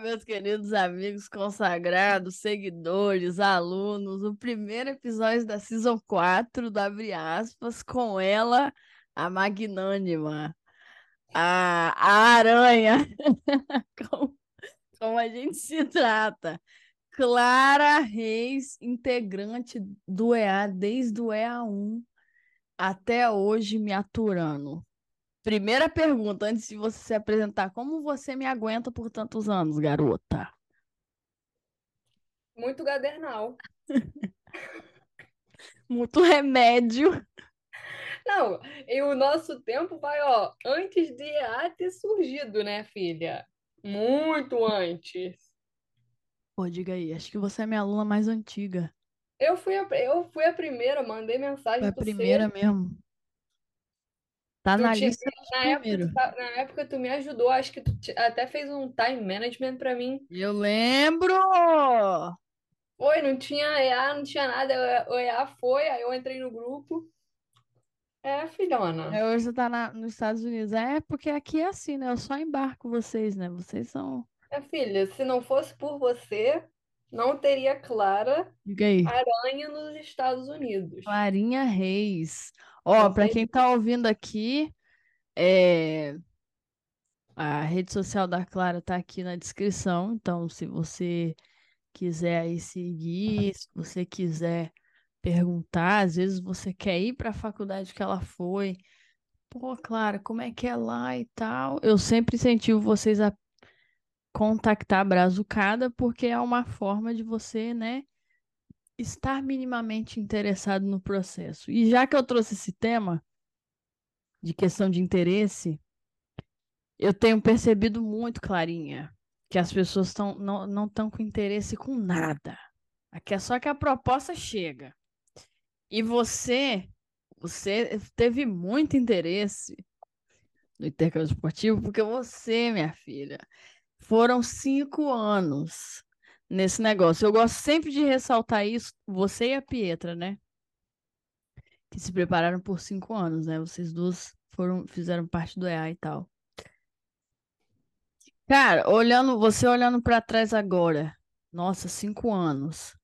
Meus queridos amigos consagrados, seguidores, alunos. O primeiro episódio da Season 4 do Abre Aspas, com ela, a magnânima, a, a aranha, como, como a gente se trata. Clara Reis, integrante do EA desde o EA1 até hoje me aturando. Primeira pergunta, antes de você se apresentar, como você me aguenta por tantos anos, garota? Muito gadernal. Muito remédio. Não, e o nosso tempo vai, ó, antes de EA ter surgido, né, filha? Muito antes. Pô, diga aí, acho que você é minha aluna mais antiga. Eu fui a, eu fui a primeira, mandei mensagem Foi a primeira C. mesmo. Tá Tu na lista na época, tá- na época tu me ajudou, acho que tu ti- até fez um time management pra mim. Eu lembro! Foi, não tinha EA, não tinha nada. O EA foi, aí eu entrei no grupo. É, filhona. É, hoje você tá na- nos Estados Unidos. É, porque aqui é assim, né? Eu só embarco vocês, né? Vocês são. Minha filha, se não fosse por você, não teria Clara. Aranha nos Estados Unidos. Clarinha Reis. Ó, para quem tá ouvindo aqui, é... a rede social da Clara tá aqui na descrição. Então, se você quiser aí seguir, se você quiser perguntar, às vezes você quer ir para a faculdade que ela foi. Pô, Clara, como é que é lá e tal? Eu sempre incentivo vocês a contactar a Brazucada, porque é uma forma de você, né? Estar minimamente interessado no processo. E já que eu trouxe esse tema de questão de interesse, eu tenho percebido muito, Clarinha, que as pessoas tão, não estão com interesse com nada. Aqui é só que a proposta chega. E você, você teve muito interesse no intercâmbio esportivo, porque você, minha filha, foram cinco anos nesse negócio. Eu gosto sempre de ressaltar isso, você e a Pietra, né? Que se prepararam por cinco anos, né? Vocês duas foram, fizeram parte do EA e tal. Cara, olhando, você olhando para trás agora, nossa, cinco anos,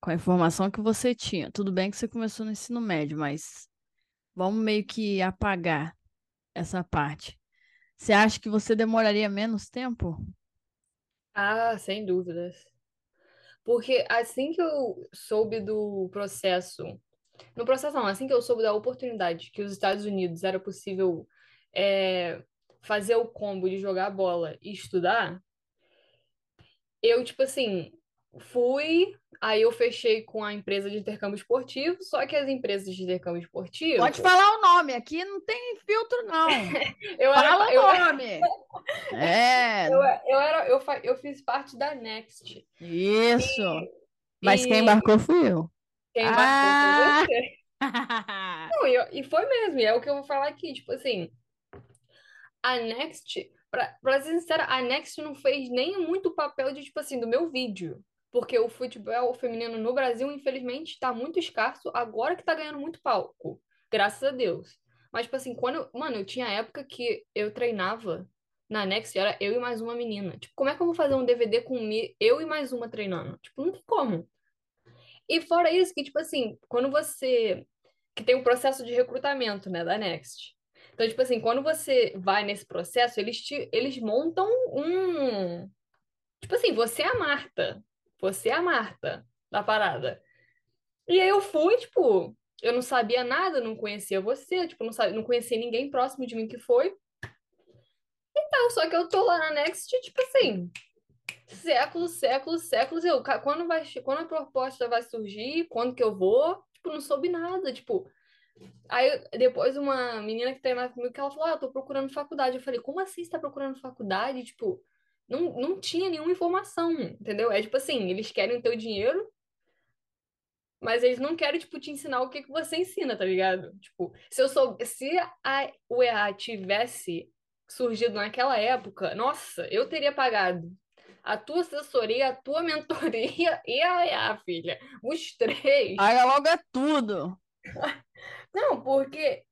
com a informação que você tinha. Tudo bem que você começou no ensino médio, mas vamos meio que apagar essa parte. Você acha que você demoraria menos tempo? Ah, sem dúvidas. Porque assim que eu soube do processo, no processo não, assim que eu soube da oportunidade que os Estados Unidos era possível é, fazer o combo de jogar bola e estudar, eu, tipo assim, fui, aí eu fechei com a empresa de intercâmbio esportivo, só que as empresas de intercâmbio esportivo, Pode falar o nome, aqui não tem filtro, não. eu Fala era, o nome. É, eu, eu era, eu, eu fiz parte da Next. isso. Mas quem E embarcou fui eu. quem embarcou Ah! foi você. Não, e, eu- e foi mesmo, e é o que eu vou falar aqui, tipo assim, a Next, pra, pra ser sincera, a Next não fez nem muito papel de, tipo assim, do meu vídeo. Porque o futebol feminino no Brasil, infelizmente, tá muito escasso, agora que tá ganhando muito palco. Graças a Deus. Mas, tipo assim, quando. eu- Mano, eu tinha época que eu treinava na Next, era eu e mais uma menina. Tipo, como é que eu vou fazer um DVD com eu e mais uma treinando? Tipo, não tem como. E fora isso, que, tipo assim, quando você. Que tem o processo de recrutamento, né, da Next. Então, tipo assim, quando você vai nesse processo, eles, te, eles montam um. Tipo assim, você é a Marta. Você é a Marta da parada. E aí eu fui, tipo, eu não sabia nada, não conhecia você, tipo, não sabia, não conhecia ninguém próximo de mim que foi. Então, só que eu tô lá na Next, tipo assim, séculos, séculos, séculos. Eu, quando vai, quando a proposta vai surgir, quando que eu vou, tipo, não soube nada, tipo. Aí depois uma menina que treinava comigo, que ela falou, ah, eu tô procurando faculdade. Eu falei, como assim você tá procurando faculdade? Tipo, não, não tinha nenhuma informação, entendeu? É tipo assim, eles querem o teu dinheiro, mas eles não querem, tipo, te ensinar o que que você ensina, tá ligado? Tipo, se eu sou, se a UEA tivesse surgido naquela época, nossa, eu teria pagado a tua assessoria, a tua mentoria e a EA, filha. Os três. Paga logo é tudo. Não, porque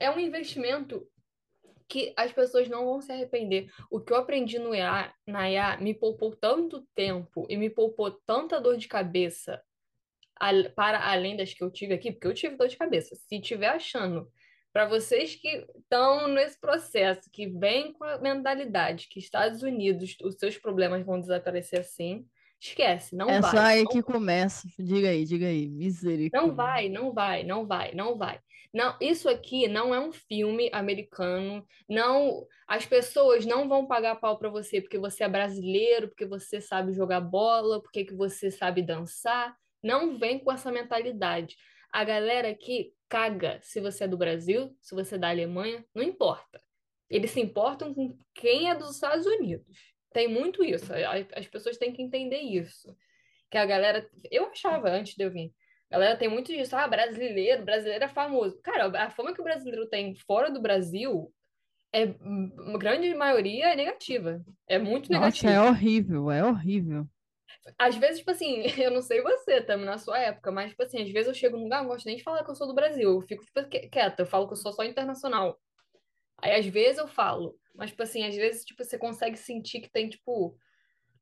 é um investimento que as pessoas não vão se arrepender. O que eu aprendi no IA, na IA me poupou tanto tempo e me poupou tanta dor de cabeça para além das que eu tive aqui, porque eu tive dor de cabeça. Se tiver achando, para vocês que estão nesse processo, que vem com a mentalidade que Estados Unidos, os seus problemas vão desaparecer assim, esquece, não é vai. É só aí não... que começa. Diga aí, diga aí, misericórdia. Não vai, não vai, não vai, não vai. Não, isso aqui não é um filme americano. Não, as pessoas não vão pagar pau para você porque você é brasileiro, porque você sabe jogar bola, porque que você sabe dançar. Não vem com essa mentalidade. A galera aqui caga se você é do Brasil, se você é da Alemanha, não importa. Eles se importam com quem é dos Estados Unidos. Tem muito isso. As pessoas têm que entender isso. Que a galera. Eu achava antes de eu vir galera tem muito disso, ah, brasileiro, brasileiro é famoso. Cara, a fama que o brasileiro tem fora do Brasil é uma grande maioria é negativa. É muito negativa. Nossa, é horrível, é horrível. Às vezes, tipo assim, eu não sei você, também na sua época, mas, tipo assim, às vezes eu chego num lugar, não gosto nem de falar que eu sou do Brasil. Eu fico, tipo, quieta, eu falo que eu sou só internacional. Aí, às vezes, eu falo. Mas, tipo assim, às vezes, tipo, você consegue sentir que tem, tipo,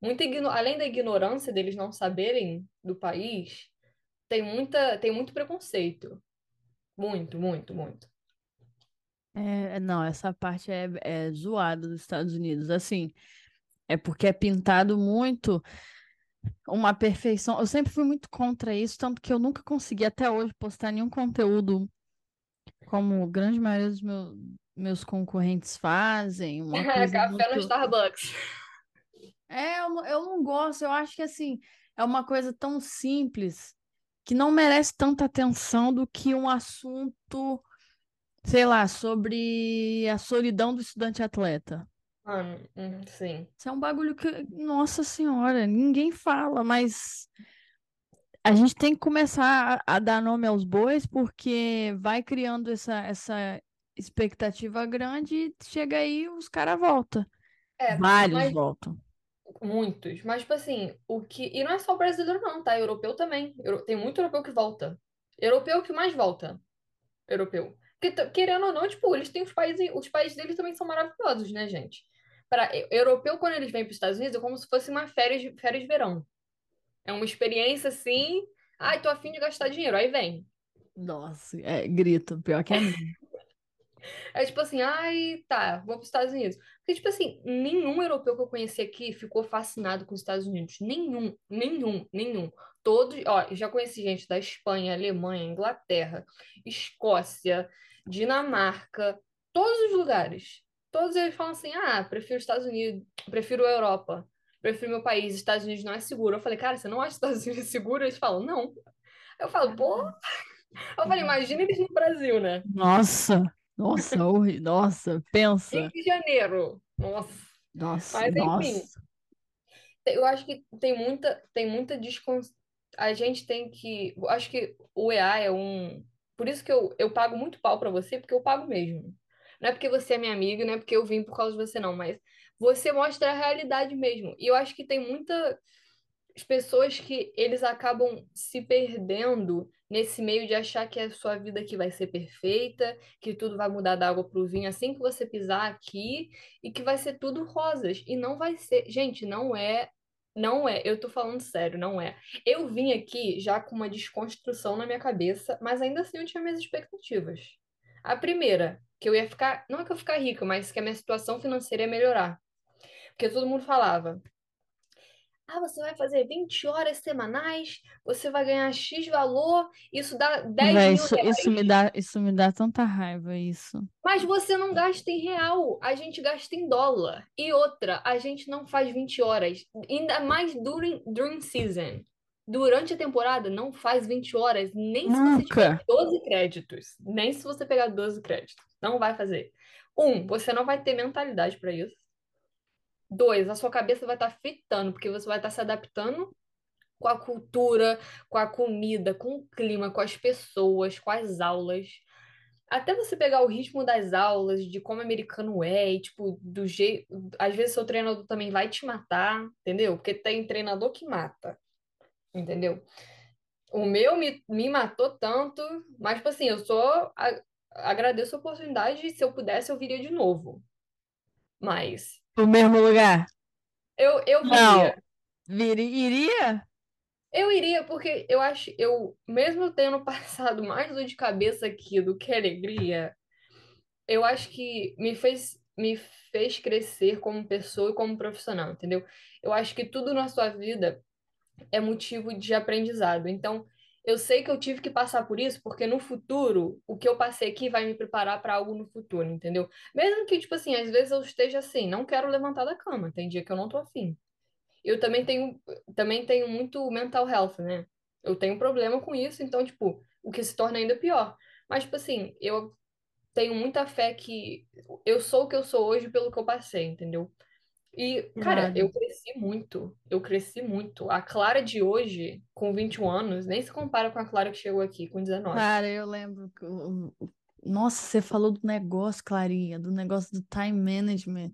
muita igno... além da ignorância deles não saberem do país, tem muita, tem muito preconceito. Muito, muito, muito. É, não, essa parte é, é zoada dos Estados Unidos. Assim, é porque é pintado muito uma perfeição. Eu sempre fui muito contra isso, tanto que eu nunca consegui até hoje postar nenhum conteúdo como a grande maioria dos meus, meus concorrentes fazem. Uma coisa Café muito... no Starbucks. É, eu, eu não gosto. Eu acho que assim é uma coisa tão simples que não merece tanta atenção do que um assunto, sei lá, sobre a solidão do estudante atleta. Mano, hum, sim. Isso é um bagulho que, nossa senhora, ninguém fala, mas a gente tem que começar a, a dar nome aos bois, porque vai criando essa, essa expectativa grande e chega aí os caras voltam. É, Vários mas... voltam. Muitos. Mas, tipo assim, o que. E não é só brasileiro, não, tá? Europeu também. Tem muito europeu que volta. Europeu que mais volta. Europeu. Porque, querendo ou não, tipo, eles têm os países. Os países deles também são maravilhosos, né, gente? Para europeu, quando eles vêm para os Estados Unidos, é como se fosse uma férias, férias de verão. É uma experiência assim. Ai, tô afim de gastar dinheiro. Aí vem. Nossa, é grito, pior que é mesmo. É tipo assim, ai, tá, vou para os Estados Unidos. Porque, tipo assim, nenhum europeu que eu conheci aqui ficou fascinado com os Estados Unidos. Nenhum, nenhum, nenhum. Todos, ó, já conheci gente da Espanha, Alemanha, Inglaterra, Escócia, Dinamarca, todos os lugares. Todos eles falam assim: ah, prefiro os Estados Unidos, prefiro a Europa, prefiro meu país, Estados Unidos não é seguro. Eu falei, cara, você não acha os Estados Unidos seguro? Eles falam, não. Eu falo, pô. Eu falei, imagina eles no Brasil, né? Nossa. Nossa, nossa, pensa. Rio de Janeiro. Nossa. Nossa, Mas, enfim, nossa. eu acho que tem muita, tem muita descon... A gente tem que. Acho que o EA é um. Por isso que eu, eu pago muito pau pra você, porque eu pago mesmo. Não é porque você é minha amiga, não é porque eu vim por causa de você, não, mas você mostra a realidade mesmo. E eu acho que tem muita as pessoas que eles acabam se perdendo nesse meio de achar que a sua vida aqui vai ser perfeita, que tudo vai mudar da água para o vinho assim que você pisar aqui e que vai ser tudo rosas. E não vai ser. Gente, não é. Não é, eu tô falando sério, não é. Eu vim aqui já com uma desconstrução na minha cabeça, mas ainda assim eu tinha minhas expectativas. A primeira, que eu ia ficar, não é que eu ficar rica, mas que a minha situação financeira ia melhorar. Porque todo mundo falava, ah, você vai fazer 20 horas semanais, você vai ganhar X valor, isso dá 10 Véi, mil isso, reais. Isso me, dá, isso me dá tanta raiva, isso. Mas você não gasta em real, a gente gasta em dólar. E outra, a gente não faz 20 horas, ainda mais during, during season. Durante a temporada, não faz 20 horas, nem Nunca. se você tiver 12 créditos. Nem se você pegar 12 créditos. Não vai fazer. Um, você não vai ter mentalidade para isso. Dois, a sua cabeça vai estar tá fritando, porque você vai estar tá se adaptando com a cultura, com a comida, com o clima, com as pessoas, com as aulas. Até você pegar o ritmo das aulas, de como americano é, e, tipo, do jeito. Às vezes seu treinador também vai te matar, entendeu? Porque tem treinador que mata, entendeu? O meu me, me matou tanto, mas, tipo assim, eu sou. agradeço a oportunidade e se eu pudesse, eu viria de novo. Mas. Pro mesmo lugar? Eu, eu. Não. Vir, iria? Eu iria, porque eu acho, eu, mesmo tendo passado mais dor de cabeça aqui do que alegria, eu acho que me fez, me fez crescer como pessoa e como profissional, entendeu? Eu acho que tudo na sua vida é motivo de aprendizado. Então, eu sei que eu tive que passar por isso, porque no futuro, o que eu passei aqui vai me preparar para algo no futuro, entendeu? Mesmo que, tipo assim, às vezes eu esteja assim, não quero levantar da cama, tem dia que eu não tô afim. Eu também tenho, também tenho muito mental health, né? Eu tenho problema com isso, então, tipo, o que se torna ainda pior. Mas, tipo assim, eu tenho muita fé que eu sou o que eu sou hoje pelo que eu passei, entendeu? E, cara, eu cresci muito. Eu cresci muito. A Clara de hoje, com 21 anos, nem se compara com a Clara que chegou aqui com 19. Cara, eu lembro. Nossa, você falou do negócio, Clarinha, do negócio do time management.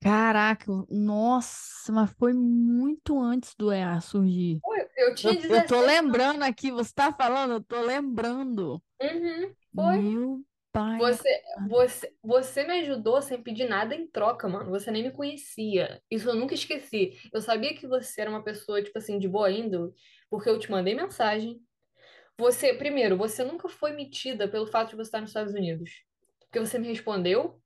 Caraca, nossa, mas foi muito antes do EA surgir. Eu, eu tinha eu, eu tô lembrando aqui, você tá falando, eu tô lembrando. Uhum, foi. Meu pai. Você, você, você me ajudou sem pedir nada em troca, mano. Você nem me conhecia. Isso eu nunca esqueci. Eu sabia que você era uma pessoa, tipo assim, de boa índole, porque eu te mandei mensagem. Você, primeiro, você nunca foi metida pelo fato de você estar nos Estados Unidos. Porque você me respondeu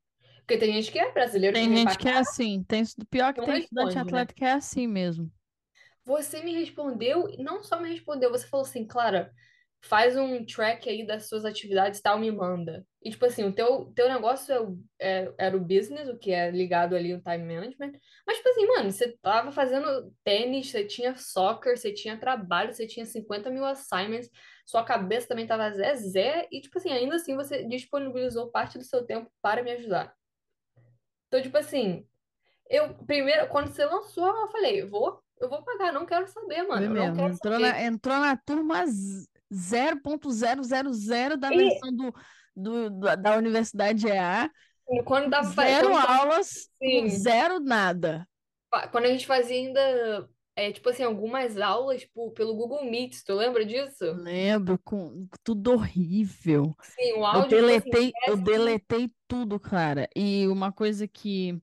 porque tem gente que é brasileiro. Tem gente que é assim. Tem, pior que tem estudante né? atleta que é assim mesmo. Você me respondeu, não só me respondeu, você falou assim, Clara, faz um track aí das suas atividades tal, me manda. E, tipo assim, o teu, teu negócio é, o, é, era o business, o que é ligado ali ao time management. Mas, tipo assim, mano, você tava fazendo tênis, você tinha soccer, você tinha trabalho, você tinha 50 mil assignments, sua cabeça também tava zé, zé. E, tipo assim, ainda assim você disponibilizou parte do seu tempo para me ajudar. Então, tipo assim, eu primeiro, quando você lançou, eu falei, vou, eu vou pagar, não quero saber, mano. Eu não quero entrou, saber. Na, entrou na turma 0.000 da e... versão do, do, da Universidade EA. Quando dava zero quando aulas, zero nada. Quando a gente fazia ainda é, tipo assim, algumas aulas tipo, pelo Google Meet, tu lembra disso? Lembro, com tudo horrível. Sim, o áudio. Eu deletei, tipo assim, eu deletei tudo, cara. E uma coisa que.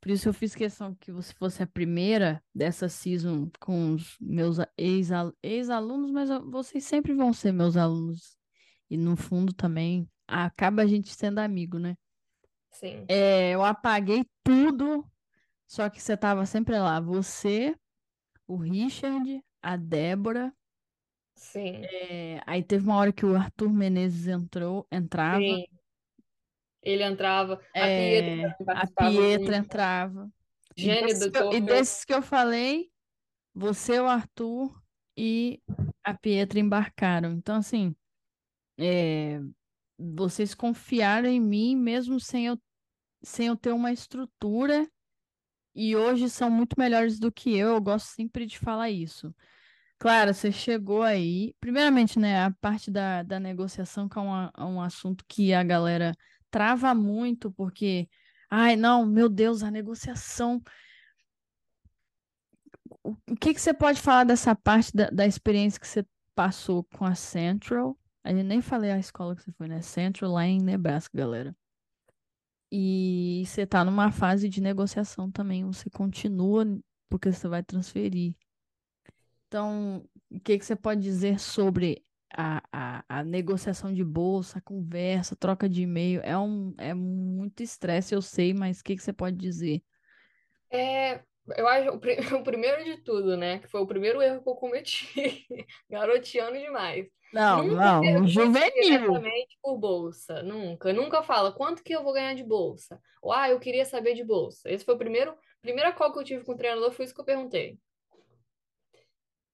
Por isso eu fiz questão que você fosse a primeira dessa season com os meus ex-alunos, mas vocês sempre vão ser meus alunos. E no fundo também acaba a gente sendo amigo, né? Sim. É, eu apaguei tudo, só que você tava sempre lá. Você, o Richard, a Débora. Sim. É, aí teve uma hora que o Arthur Menezes entrou, entrava. Sim. Ele entrava, a É, Pietra a Pietra entrava. E Gênio desses, do que eu, e desses que eu falei, você, o Arthur e a Pietra embarcaram. Então, assim, é, vocês confiaram em mim mesmo sem eu, sem eu ter uma estrutura. E hoje são muito melhores do que eu. Eu gosto sempre de falar isso. Claro, você chegou aí. Primeiramente, né, a parte da, da negociação, que é um, é um assunto que a galera trava muito, porque, ai, não, meu Deus, a negociação. O, que, que você pode falar dessa parte da, da experiência que você passou com a Central? A gente nem falei a escola que você foi, né? Central lá em Nebraska, galera. E você tá numa fase de negociação também, você continua porque você vai transferir. Então, o que, que você pode dizer sobre a, a, a negociação de bolsa, a conversa, a troca de e-mail? É, um, é muito estresse, eu sei, mas o que, que você pode dizer? É, eu acho o, primeiro de tudo, né? Que foi o primeiro erro que eu cometi. Garoteando demais. Não, Nunca não, juvenil. por bolsa. Nunca. Nunca fala quanto que eu vou ganhar de bolsa. Ou, ah, eu queria saber de bolsa. Esse foi o primeiro, primeira call que eu tive com o treinador, foi isso que eu perguntei.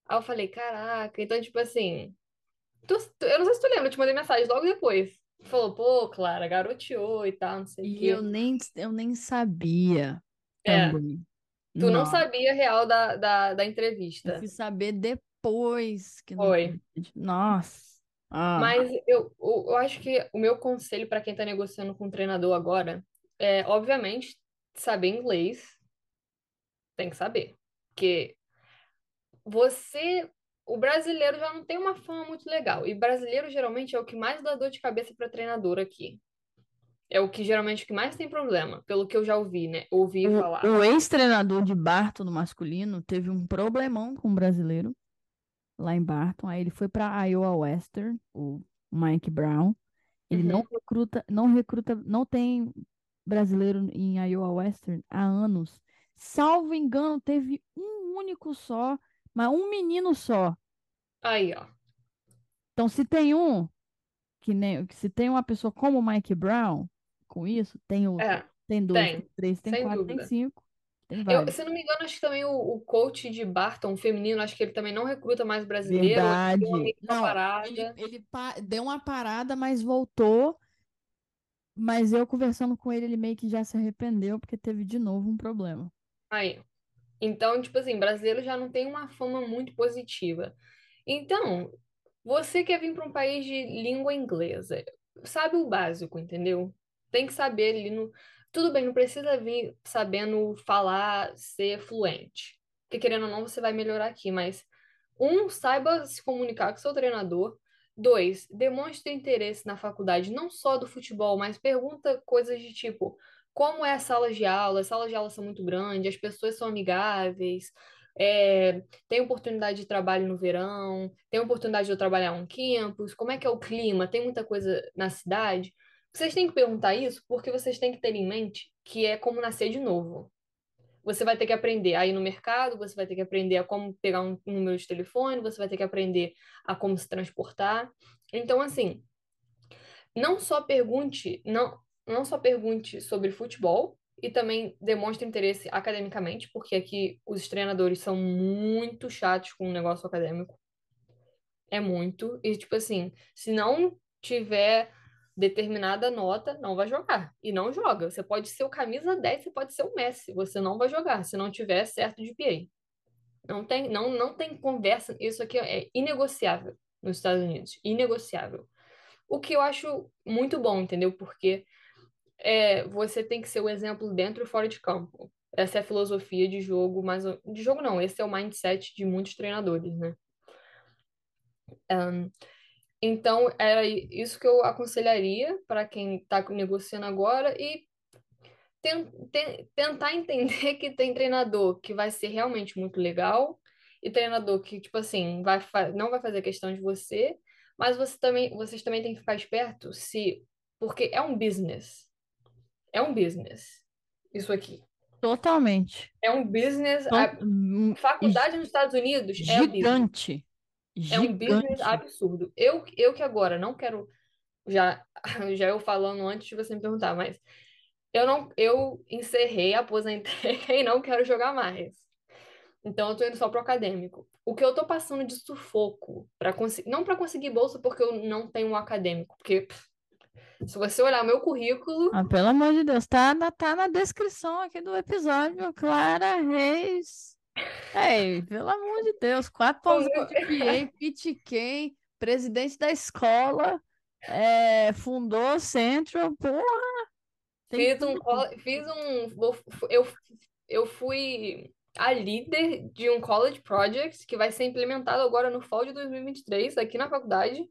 Aí eu falei, caraca, então, tipo assim. Tu, tu- eu não sei se tu lembra, eu te mandei mensagem logo depois. Tu falou, pô, Clara, garoteou e tal, não sei o E quê. eu nem, eu nem sabia É, também. tu não Não, sabia a real da, da, da eu entrevista. fui saber depois que não Foi. Nossa. Ah, Mas eu, eu, eu acho que o meu conselho para quem tá negociando com o treinador agora é, obviamente, saber inglês. Tem que saber. Porque você o brasileiro já não tem uma fama muito legal. E brasileiro geralmente é o que mais dá dor de cabeça para treinador aqui. É o que geralmente o que mais tem problema, pelo que eu já ouvi, né? Ouvi O, falar. o ex-treinador de Barton no masculino teve um problemão com o brasileiro lá em Barton. Aí ele foi para Iowa Western, o Mike Brown. Ele não Uhum. recruta, não recruta, não tem brasileiro em Iowa Western há anos. Salvo engano, teve um único só, mas um menino só. Aí, ó. Então, se tem um, que nem, se tem uma pessoa como o Mike Brown, com isso, tem outro. É, Tem dois, tem tem, três, tem quatro, tem dúvida. cinco, tem Eu, vários. se não me engano, acho que também o, o coach de Barton, feminino, acho que ele também não recruta mais brasileiro. ele deu Verdade. Não, ele, parada. ele deu uma parada, mas voltou. Mas eu conversando com ele, ele meio que já se arrependeu, porque teve de novo um problema. Aí. Então, tipo assim, brasileiro já não tem uma fama muito positiva. Então, você quer vir para um país de língua inglesa, sabe o básico, entendeu? Tem que saber ali no. Tudo bem, não precisa vir sabendo falar, ser fluente. Porque querendo ou não, você vai melhorar aqui, mas um, saiba se comunicar com seu treinador. Dois, demonstre interesse na faculdade, não só do futebol, mas pergunta coisas de tipo, como é a sala de aula? As salas de aula são muito grandes, as pessoas são amigáveis, é, tem oportunidade de trabalho no verão, tem oportunidade de eu trabalhar um campus, como é que é o clima? Tem muita coisa na cidade? Vocês têm que perguntar isso porque vocês têm que ter em mente que é como nascer de novo. Você vai ter que aprender a ir no mercado, você vai ter que aprender a como pegar um número de telefone, você vai ter que aprender a como se transportar. Então, assim, não só pergunte, não, não só pergunte sobre futebol e também demonstre interesse academicamente, porque aqui os treinadores são muito chatos com o negócio acadêmico. É muito. E, tipo assim, se não tiver determinada nota, não vai jogar. E não joga. Você pode ser o camisa 10, você pode ser o Messi. Você não vai jogar se não tiver certo de PA. Não tem, não, não tem conversa. Isso aqui é inegociável nos Estados Unidos. Inegociável. O que eu acho muito bom, entendeu? Porque é, você tem que ser o exemplo dentro e fora de campo. Essa é a filosofia de jogo, mas de jogo não, esse é o mindset de muitos treinadores, né? Um, então, era isso que eu aconselharia para quem está negociando agora e ten, ten, tentar entender que tem treinador que vai ser realmente muito legal e treinador que, tipo assim, vai não vai fazer questão de você, mas você também, vocês também têm que ficar esperto se porque é um business. É um business. Isso aqui. Totalmente. É um business. Então, hum, faculdade nos Estados Unidos é um. Gigante. É um business Gigante. absurdo. Eu, eu que agora não quero. Já, já eu falando antes de você me perguntar, mas eu não eu encerrei, aposentei e não quero jogar mais. Então eu tô indo só pro acadêmico. O que eu tô passando de sufoco para conseguir, não para conseguir bolsa porque eu não tenho um acadêmico, porque pff, se você olhar meu currículo, Ah, pelo amor de Deus, tá na, tá na descrição aqui do episódio, Clara Reis. Ei, pelo amor de Deus, quatro o pontos de PA, PTK, presidente da escola, é, fundou o Central, porra, fiz um fiz um eu eu fui a líder de um college project que vai ser implementado agora no fall de 2023 aqui na faculdade.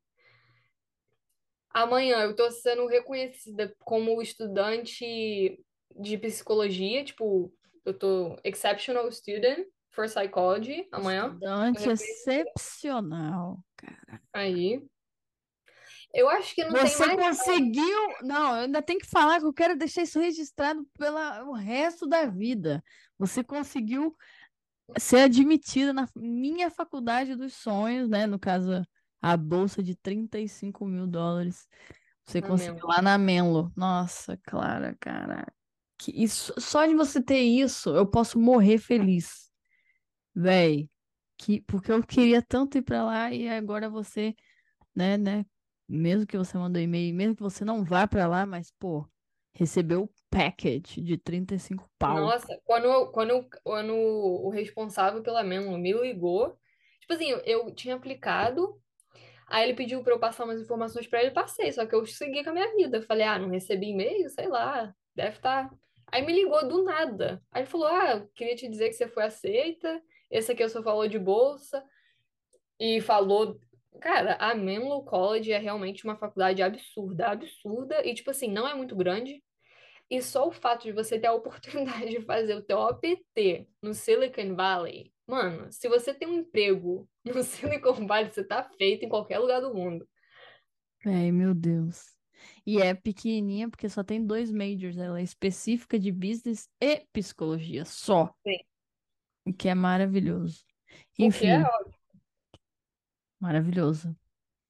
Amanhã eu tô sendo reconhecida como estudante de psicologia, tipo, eu tô exceptional student for psychology amanhã. Estudante excepcional, cara. Aí. Eu acho que não tem Você mais. conseguiu. Não, eu ainda tenho que falar que eu quero deixar isso registrado pelo resto da vida. Você conseguiu ser admitida na minha faculdade dos sonhos, né? No caso, a bolsa de 35 mil dólares. Você Na conseguiu Menlo. lá na Menlo. Nossa, Clara, cara. Que isso, só de você ter isso, eu posso morrer feliz. Véi. Que, porque eu queria tanto ir pra lá e agora você, né, né? Mesmo que você mandou e-mail, mesmo que você não vá pra lá, mas, pô, recebeu o package de 35 pau. Nossa, quando, quando, quando o responsável pela Menlo me ligou, tipo assim, eu, eu tinha aplicado, aí ele pediu pra eu passar umas informações pra ele, passei, só que eu segui com a minha vida. Eu falei, ah, não recebi e-mail, sei lá, deve estar. Aí me ligou do nada. Aí ele falou, ah, queria te dizer que você foi aceita, esse aqui é o seu valor de bolsa. e falou. Cara, a Menlo College é realmente uma faculdade absurda, absurda, e tipo assim, não é muito grande. E só o fato de você ter a oportunidade de fazer o teu OPT no Silicon Valley, mano, se você tem um emprego no Silicon Valley, você tá feito em qualquer lugar do mundo. Ai, meu Deus. E é pequenininha porque só tem dois majors. Ela é específica de business e psicologia, só. Sim. O que é maravilhoso. É Enfim, ótimo. maravilhoso.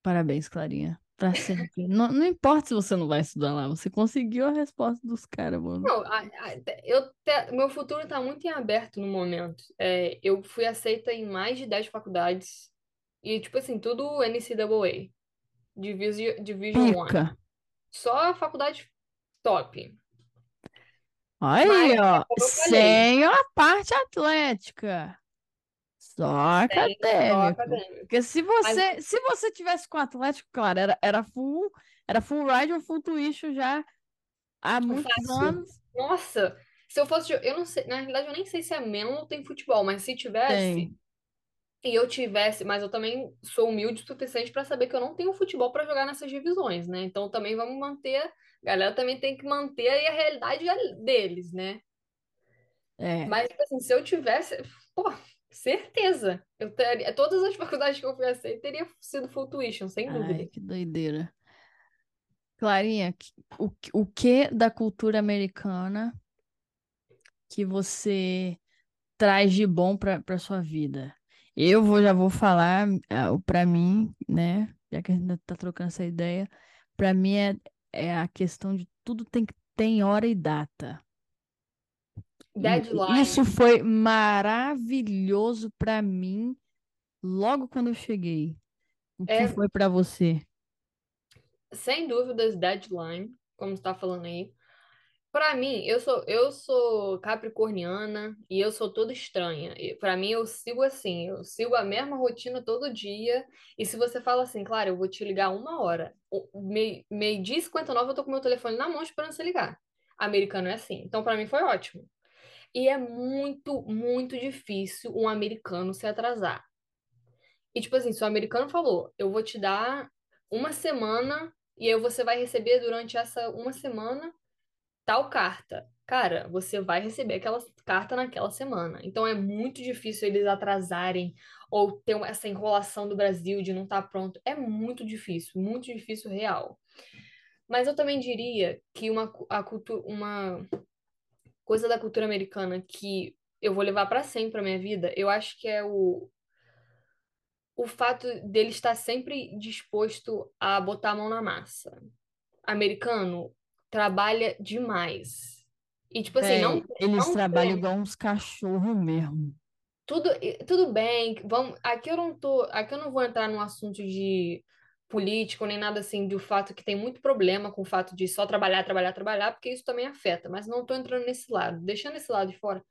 Parabéns, Clarinha. Pra sempre. Não, não importa se você não vai estudar lá, você conseguiu a resposta dos caras, mano. Não, a- a- eu te- meu futuro tá muito em aberto no momento. É, eu fui aceita em mais de 10 faculdades. E, tipo assim, tudo NCAA. Division, Division One. Só a faculdade top. Aí, Mas, ó. Sem a parte atlética. Só tem só acadêmico. acadêmico. Porque se Mas, você, se você tivesse com Atlético, claro, era, era full, era full ride ou full tuition já há muitos fácil. anos. Nossa, se eu fosse. Eu não sei. Na realidade, eu nem sei se é Menlo ou tem futebol, mas se tivesse. Tem. E eu tivesse, mas eu também sou humilde o suficiente para saber que eu não tenho futebol para jogar nessas divisões, né? Então também vamos manter, a galera também tem que manter aí a realidade deles, né? É. Mas tipo assim, se eu tivesse, pô, certeza, eu teria, todas as faculdades que eu fui aceita teria sido full tuition, sem Ai, dúvida. que doideira. Clarinha, o, o que da cultura americana que você traz de bom para para sua vida? Eu vou, já vou falar para mim, né? Já que a gente tá trocando essa ideia, para mim é, é a questão de tudo tem que tem hora e data. Deadline, isso foi maravilhoso para mim logo quando eu cheguei. O que é foi para você? sem dúvidas deadline, como você tá falando aí. Pra mim, eu sou eu sou capricorniana e eu sou toda estranha. Pra mim, eu sigo assim, eu sigo a mesma rotina todo dia. E se você fala assim, claro, eu vou te ligar uma hora, o- meio, meio-dia e 59 eu tô com meu telefone na mão esperando você ligar. Americano é assim. Então, pra mim, foi ótimo. E é muito, muito difícil um americano se atrasar. E, tipo assim, se o americano falou, eu vou te dar uma semana e aí você vai receber durante essa uma semana tal carta. Cara, você vai receber aquela carta naquela semana. Então é muito difícil eles atrasarem ou ter essa enrolação do Brasil de não estar pronto. É muito difícil, muito difícil real. Mas eu também diria que uma, a cultura, uma coisa da cultura americana que eu vou levar para sempre a minha vida, eu acho que é o, o fato dele estar sempre disposto a botar a mão na massa. Americano trabalha demais. E, tipo assim, não, Véi, eles não trabalham igual uns cachorros mesmo. tudo, tudo bem, vamos, aqui eu não tô, aqui eu não vou entrar num assunto de político nem nada assim, do fato que tem muito problema com o fato de só trabalhar, trabalhar, trabalhar, porque isso também afeta, mas não tô entrando nesse lado, deixando esse lado de fora.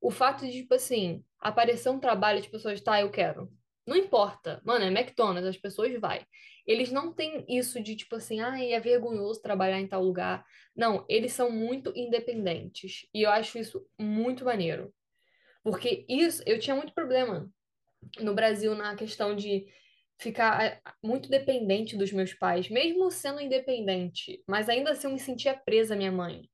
O fato de, tipo assim, aparecer um trabalho de pessoas, tá, eu quero. Não importa, mano, é McDonald's, as pessoas vai. Eles não têm isso de, tipo assim, ai, é vergonhoso trabalhar em tal lugar. Não, eles são muito independentes. E eu acho isso muito maneiro. Porque isso, eu tinha muito problema no Brasil na questão de ficar ah, muito dependente dos meus pais, mesmo sendo independente, mas ainda assim eu me sentia presa à minha mãe.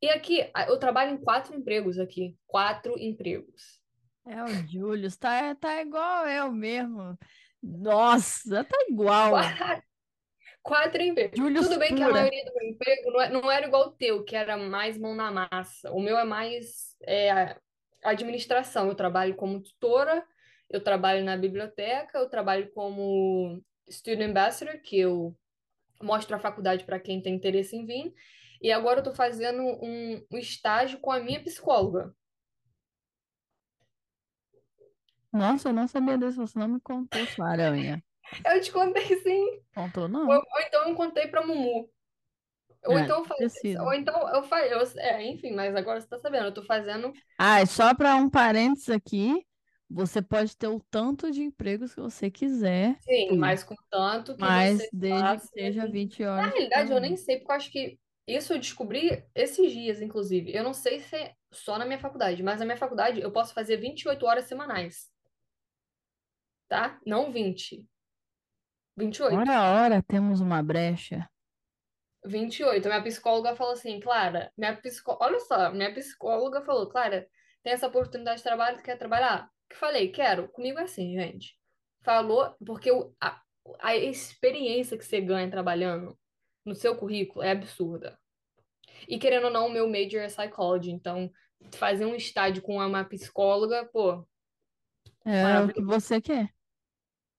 E aqui, eu trabalho em quatro empregos aqui, quatro empregos. É o Julius, tá, tá igual eu mesmo. Nossa, tá igual. Quatro, quatro empregos. Tudo bem que a maioria do meu emprego não, é- não era igual o teu, que era mais mão na massa. O meu é mais é, administração. Eu trabalho como tutora, eu trabalho na biblioteca, eu trabalho como student ambassador, que eu mostro a faculdade para quem tem interesse em vir. E agora eu estou fazendo um, um estágio com a minha psicóloga. Nossa, eu não sabia disso, você não me contou, sua aranha. Eu te contei sim. Contou, Ou, não? ou então eu contei para Mumu. Ou É, então falei, ou então eu falei, eu- é, enfim, mas agora você tá sabendo, eu tô fazendo Ah, e só para um parênteses aqui, você pode ter o tanto de empregos que você quiser Sim, ter, mas contanto que mas você desde que faça. seja 20 Na horas por realidade, eu nem sei, porque eu acho que isso eu descobri esses dias, inclusive. Eu não sei se é só na minha faculdade, mas na minha faculdade eu posso fazer 28 horas semanais. tá? Não 20. 28. Ora, ora, temos uma brecha. 28. Minha psicóloga falou assim, Clara, minha psicó... olha só, minha psicóloga falou, Clara, tem essa oportunidade de trabalho, tu quer trabalhar? Que falei, quero. Comigo é assim, gente. Falou, porque o, a, a experiência que você ganha trabalhando no seu currículo é absurda. E querendo ou não, o meu major é psychology, então fazer um estágio com uma psicóloga, pô. É o que você quer.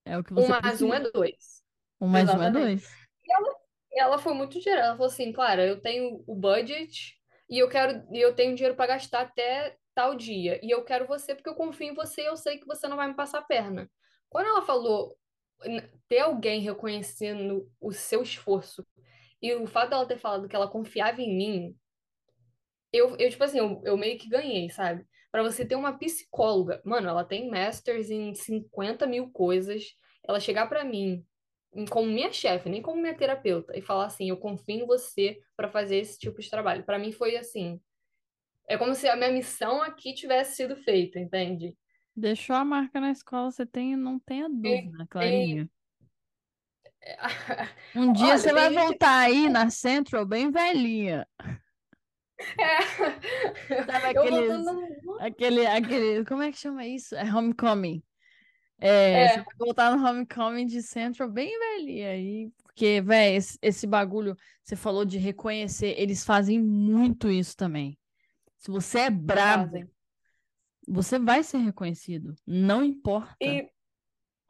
É o que você Um mais um é dois. Um mais um é Exatamente. dois. E ela, ela foi muito geral. Ela falou assim, Clara, eu tenho o budget e eu quero e eu tenho dinheiro para gastar até tal dia. E eu quero você porque eu confio em você e eu sei que você não vai me passar a perna. Quando ela falou ter alguém reconhecendo o seu esforço e o fato dela ter falado que ela confiava em mim, eu, eu tipo assim, eu, eu meio que ganhei, sabe? Pra você ter uma psicóloga, mano, ela tem masters em 50 mil coisas. Ela chegar pra mim como minha chefe, nem como minha terapeuta, e falar assim, eu confio em você pra fazer esse tipo de trabalho. Pra mim foi assim, é como se a minha missão aqui tivesse sido feita, entende? Deixou a marca na escola, você tem, não tenha dúvida, Clarinha. Um dia Olha, você vai gente- voltar aí na Central bem velhinha. É. Sabe Eu aqueles, no- aquele, aquele, como é que chama isso? É homecoming. É, É. você vai voltar no homecoming de Central bem velhinha aí, porque, velho, esse, esse bagulho, você falou de reconhecer, eles fazem muito isso também. Se você é brabo, você vai ser reconhecido, não importa. E,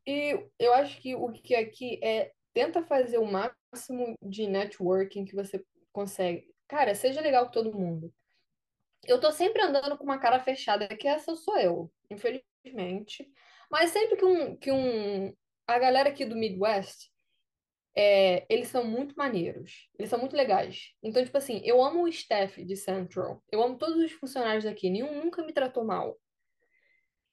e eu acho que o que aqui é tenta fazer o máximo de networking que você consegue. Cara, seja legal com todo mundo. Eu tô sempre andando com uma cara fechada, que essa sou eu, infelizmente. Mas sempre que um, que um. A galera aqui do Midwest, é, eles são muito maneiros. Eles são muito legais. Então, tipo assim, eu amo o staff de Central. Eu amo todos os funcionários daqui. Nenhum nunca me tratou mal.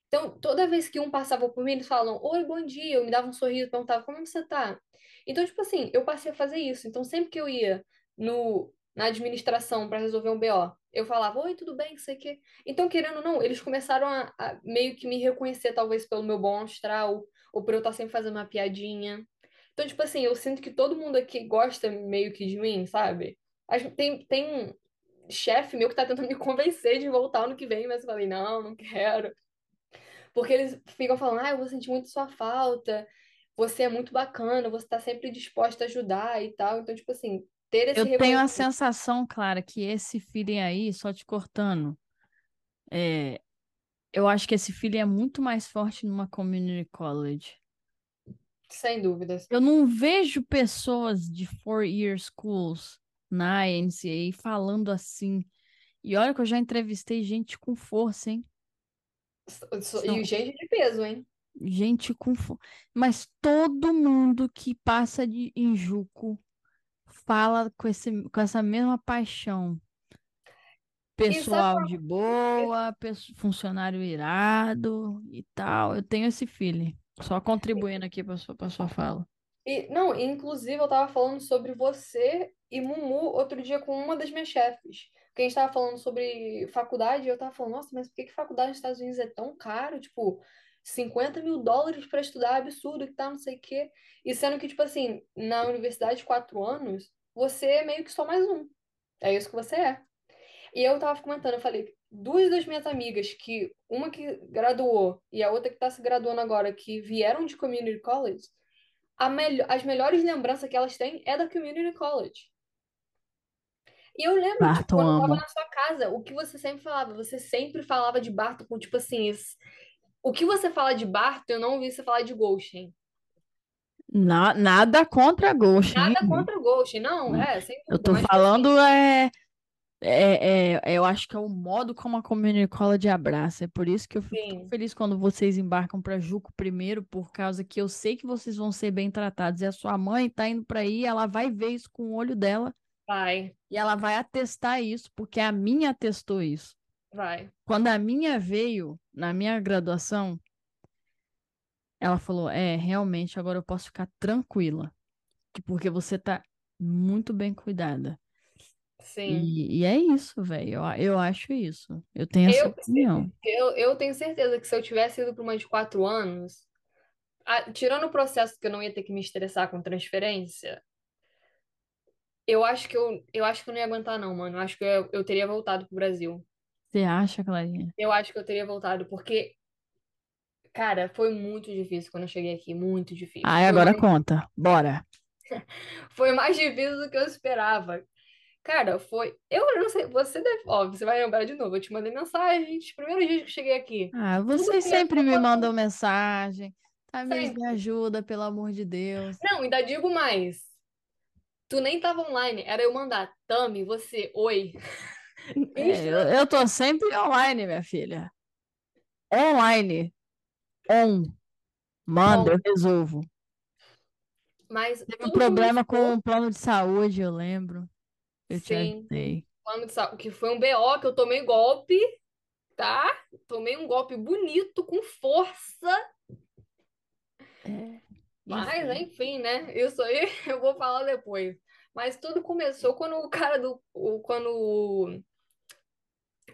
Então, toda vez que um passava por mim, eles falam, Oi, bom dia. Eu me dava um sorriso, perguntava, como você tá? Então, tipo assim, eu passei a fazer isso. Então, sempre que eu ia no, na administração para resolver um BO, eu falava, Oi, tudo bem, sei que. Então, querendo ou não, eles começaram a, a meio que me reconhecer, talvez pelo meu bom astral, ou por eu estar sempre fazendo uma piadinha. Então, tipo assim, eu sinto que todo mundo aqui gosta meio que de mim, sabe? Tem, tem um chefe meu que tá tentando me convencer de voltar ano que vem, mas eu falei, não, não quero. Porque eles ficam falando, ah, eu vou sentir muito sua falta, você é muito bacana, você tá sempre disposta a ajudar e tal. Então, tipo assim, ter esse Eu tenho a sensação, Clara, que esse feeling aí, só te cortando, é, eu acho que esse feeling é muito mais forte numa community college. Sem dúvidas. Eu não vejo pessoas de four-year schools na NCAA falando assim. E olha que eu já entrevistei gente com força, hein? E gente de peso, hein? Gente com força. Mas todo mundo que passa de em Juco fala com, esse, com essa mesma paixão. Pessoal de boa, funcionário irado e tal. Eu tenho esse feeling. Só contribuindo aqui para sua, sua fala. E, não, inclusive eu tava falando sobre você e Mumu outro dia com uma das minhas chefes. Porque a gente tava falando sobre faculdade e eu tava falando, nossa, mas por que que faculdade nos Estados Unidos é tão caro? Tipo, 50 mil dólares pra estudar, é absurdo, que tá, não sei o quê. E sendo que, tipo assim, na universidade de quatro anos, você é meio que só mais um. É isso que você é. E eu tava comentando, eu falei, duas das minhas amigas, que uma que graduou e a outra que tá se graduando agora, que vieram de community college, melhor, as melhores lembranças que elas têm é da community college. E eu lembro, tipo, Barton quando eu tava na sua casa, o que você sempre falava? Você sempre falava de Barton com, tipo assim, esse- o que você fala de Barton, eu não ouvi você falar de Goshen. Na- nada contra hein? Nada contra o Goshen, não, é, Eu tô tipo falando assim, é, é, é- eu acho que é o modo como a community college abraça. É por isso que eu fico sim, feliz quando vocês embarcam para Juco primeiro, por causa que eu sei que vocês vão ser bem tratados. E a sua mãe tá indo para aí, ela vai ver isso com o olho dela vai, e ela vai atestar isso, porque a minha atestou isso. vai. Quando a minha veio na minha graduação, ela falou: É, realmente, agora eu posso ficar tranquila, que- porque você tá muito bem cuidada. Sim. E, e é isso, velho. Eu, eu acho isso. Eu tenho essa Eu, opinião. eu, eu tenho certeza que se eu tivesse ido para uma de quatro anos, a- tirando o processo que eu não ia ter que me estressar com transferência, eu acho que eu, eu acho que eu não ia aguentar, não, mano. Eu acho que eu, eu teria voltado pro Brasil. Você acha, Clarinha? Eu acho que eu teria voltado, porque, cara, foi muito difícil quando eu cheguei aqui, muito difícil. Ai, agora conta. Bora. foi mais difícil do que eu esperava. Cara, foi. Eu não sei, você deve. Ó, você vai lembrar de novo. Eu te mandei mensagem os primeiros dias que eu cheguei aqui. Ah, vocês sempre me mandam mensagem. Tamires, me ajuda, pelo amor de Deus. Não, ainda digo mais. Tu nem tava online, era eu mandar. Tami, você, oi. É, eu, eu tô sempre online, minha filha. Online. On. Manda, eu resolvo. Mas Teve um problema com o plano de saúde, eu lembro. Eu te Sim, falando de saúde, que foi um BO que eu tomei golpe, tá? Tomei um golpe bonito, com força. É, Mas, enfim. enfim, né? Isso aí eu vou falar depois. Mas tudo começou quando o cara do. o- Quando o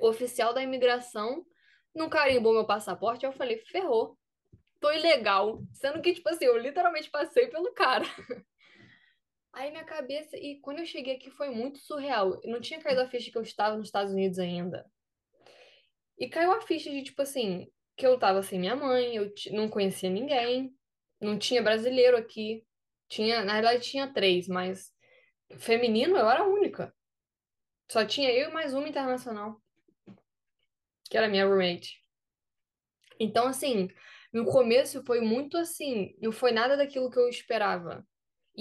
oficial da imigração não carimbou meu passaporte, eu falei, ferrou, tô ilegal. Sendo que, tipo assim, eu literalmente passei pelo cara. Aí minha cabeça. E quando eu cheguei aqui foi muito surreal. Eu não tinha caído a ficha que eu estava nos Estados Unidos ainda. E caiu a ficha de, tipo assim, que eu tava sem minha mãe, eu não conhecia ninguém, não tinha brasileiro aqui. Tinha, na verdade, tinha três, mas feminino eu era a única. Só tinha eu e mais uma internacional, que era minha roommate. Então, assim, no começo foi muito assim, não foi nada daquilo que eu esperava.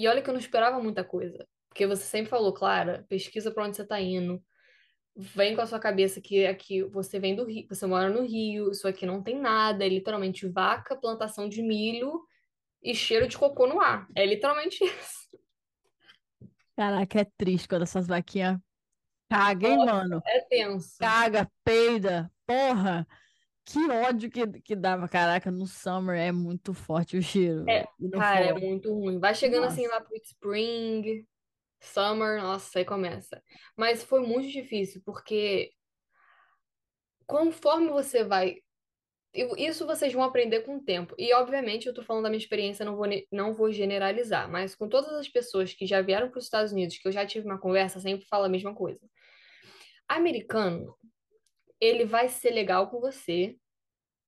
E olha que eu não esperava muita coisa. Porque você sempre falou, Clara, pesquisa pra onde você tá indo. Vem com a sua cabeça que aqui você vem do Rio, você mora no Rio, isso aqui não tem nada, é literalmente vaca, plantação de milho e cheiro de cocô no ar. É literalmente isso. Caraca, é triste quando essas vaquinhas cagam, hein, Nossa, mano? é tenso. Caga, peida. Porra, que ódio que, que dava. Caraca, no summer é muito forte o cheiro, É, cara, é muito ruim. Vai chegando assim Nossa. lá pro spring, summer, nossa, aí começa. Mas foi muito difícil, porque conforme você vai. Isso vocês vão aprender com o tempo. E, obviamente, eu tô falando da minha experiência, não vou, não vou generalizar, mas com todas as pessoas que já vieram para os Estados Unidos, que eu já tive uma conversa, sempre fala a mesma coisa. Americano, ele vai ser legal com você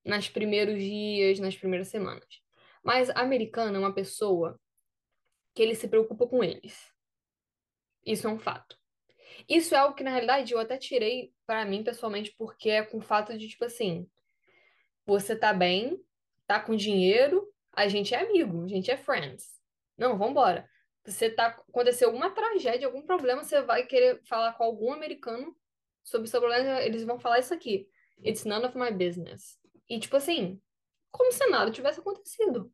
nos primeiros dias, nas primeiras semanas. Mas americano é uma pessoa que ele se preocupa com eles. Isso é um fato. Isso é algo que, na realidade, eu até tirei pra mim pessoalmente, porque é com o fato de, tipo assim, você tá bem, tá com dinheiro, a gente é amigo, a gente é friends. Não, vambora. Você tá, aconteceu alguma tragédia, algum problema, você vai querer falar com algum americano sobre seu problema, eles vão falar isso aqui. It's none of my business. E, tipo assim, como se nada tivesse acontecido.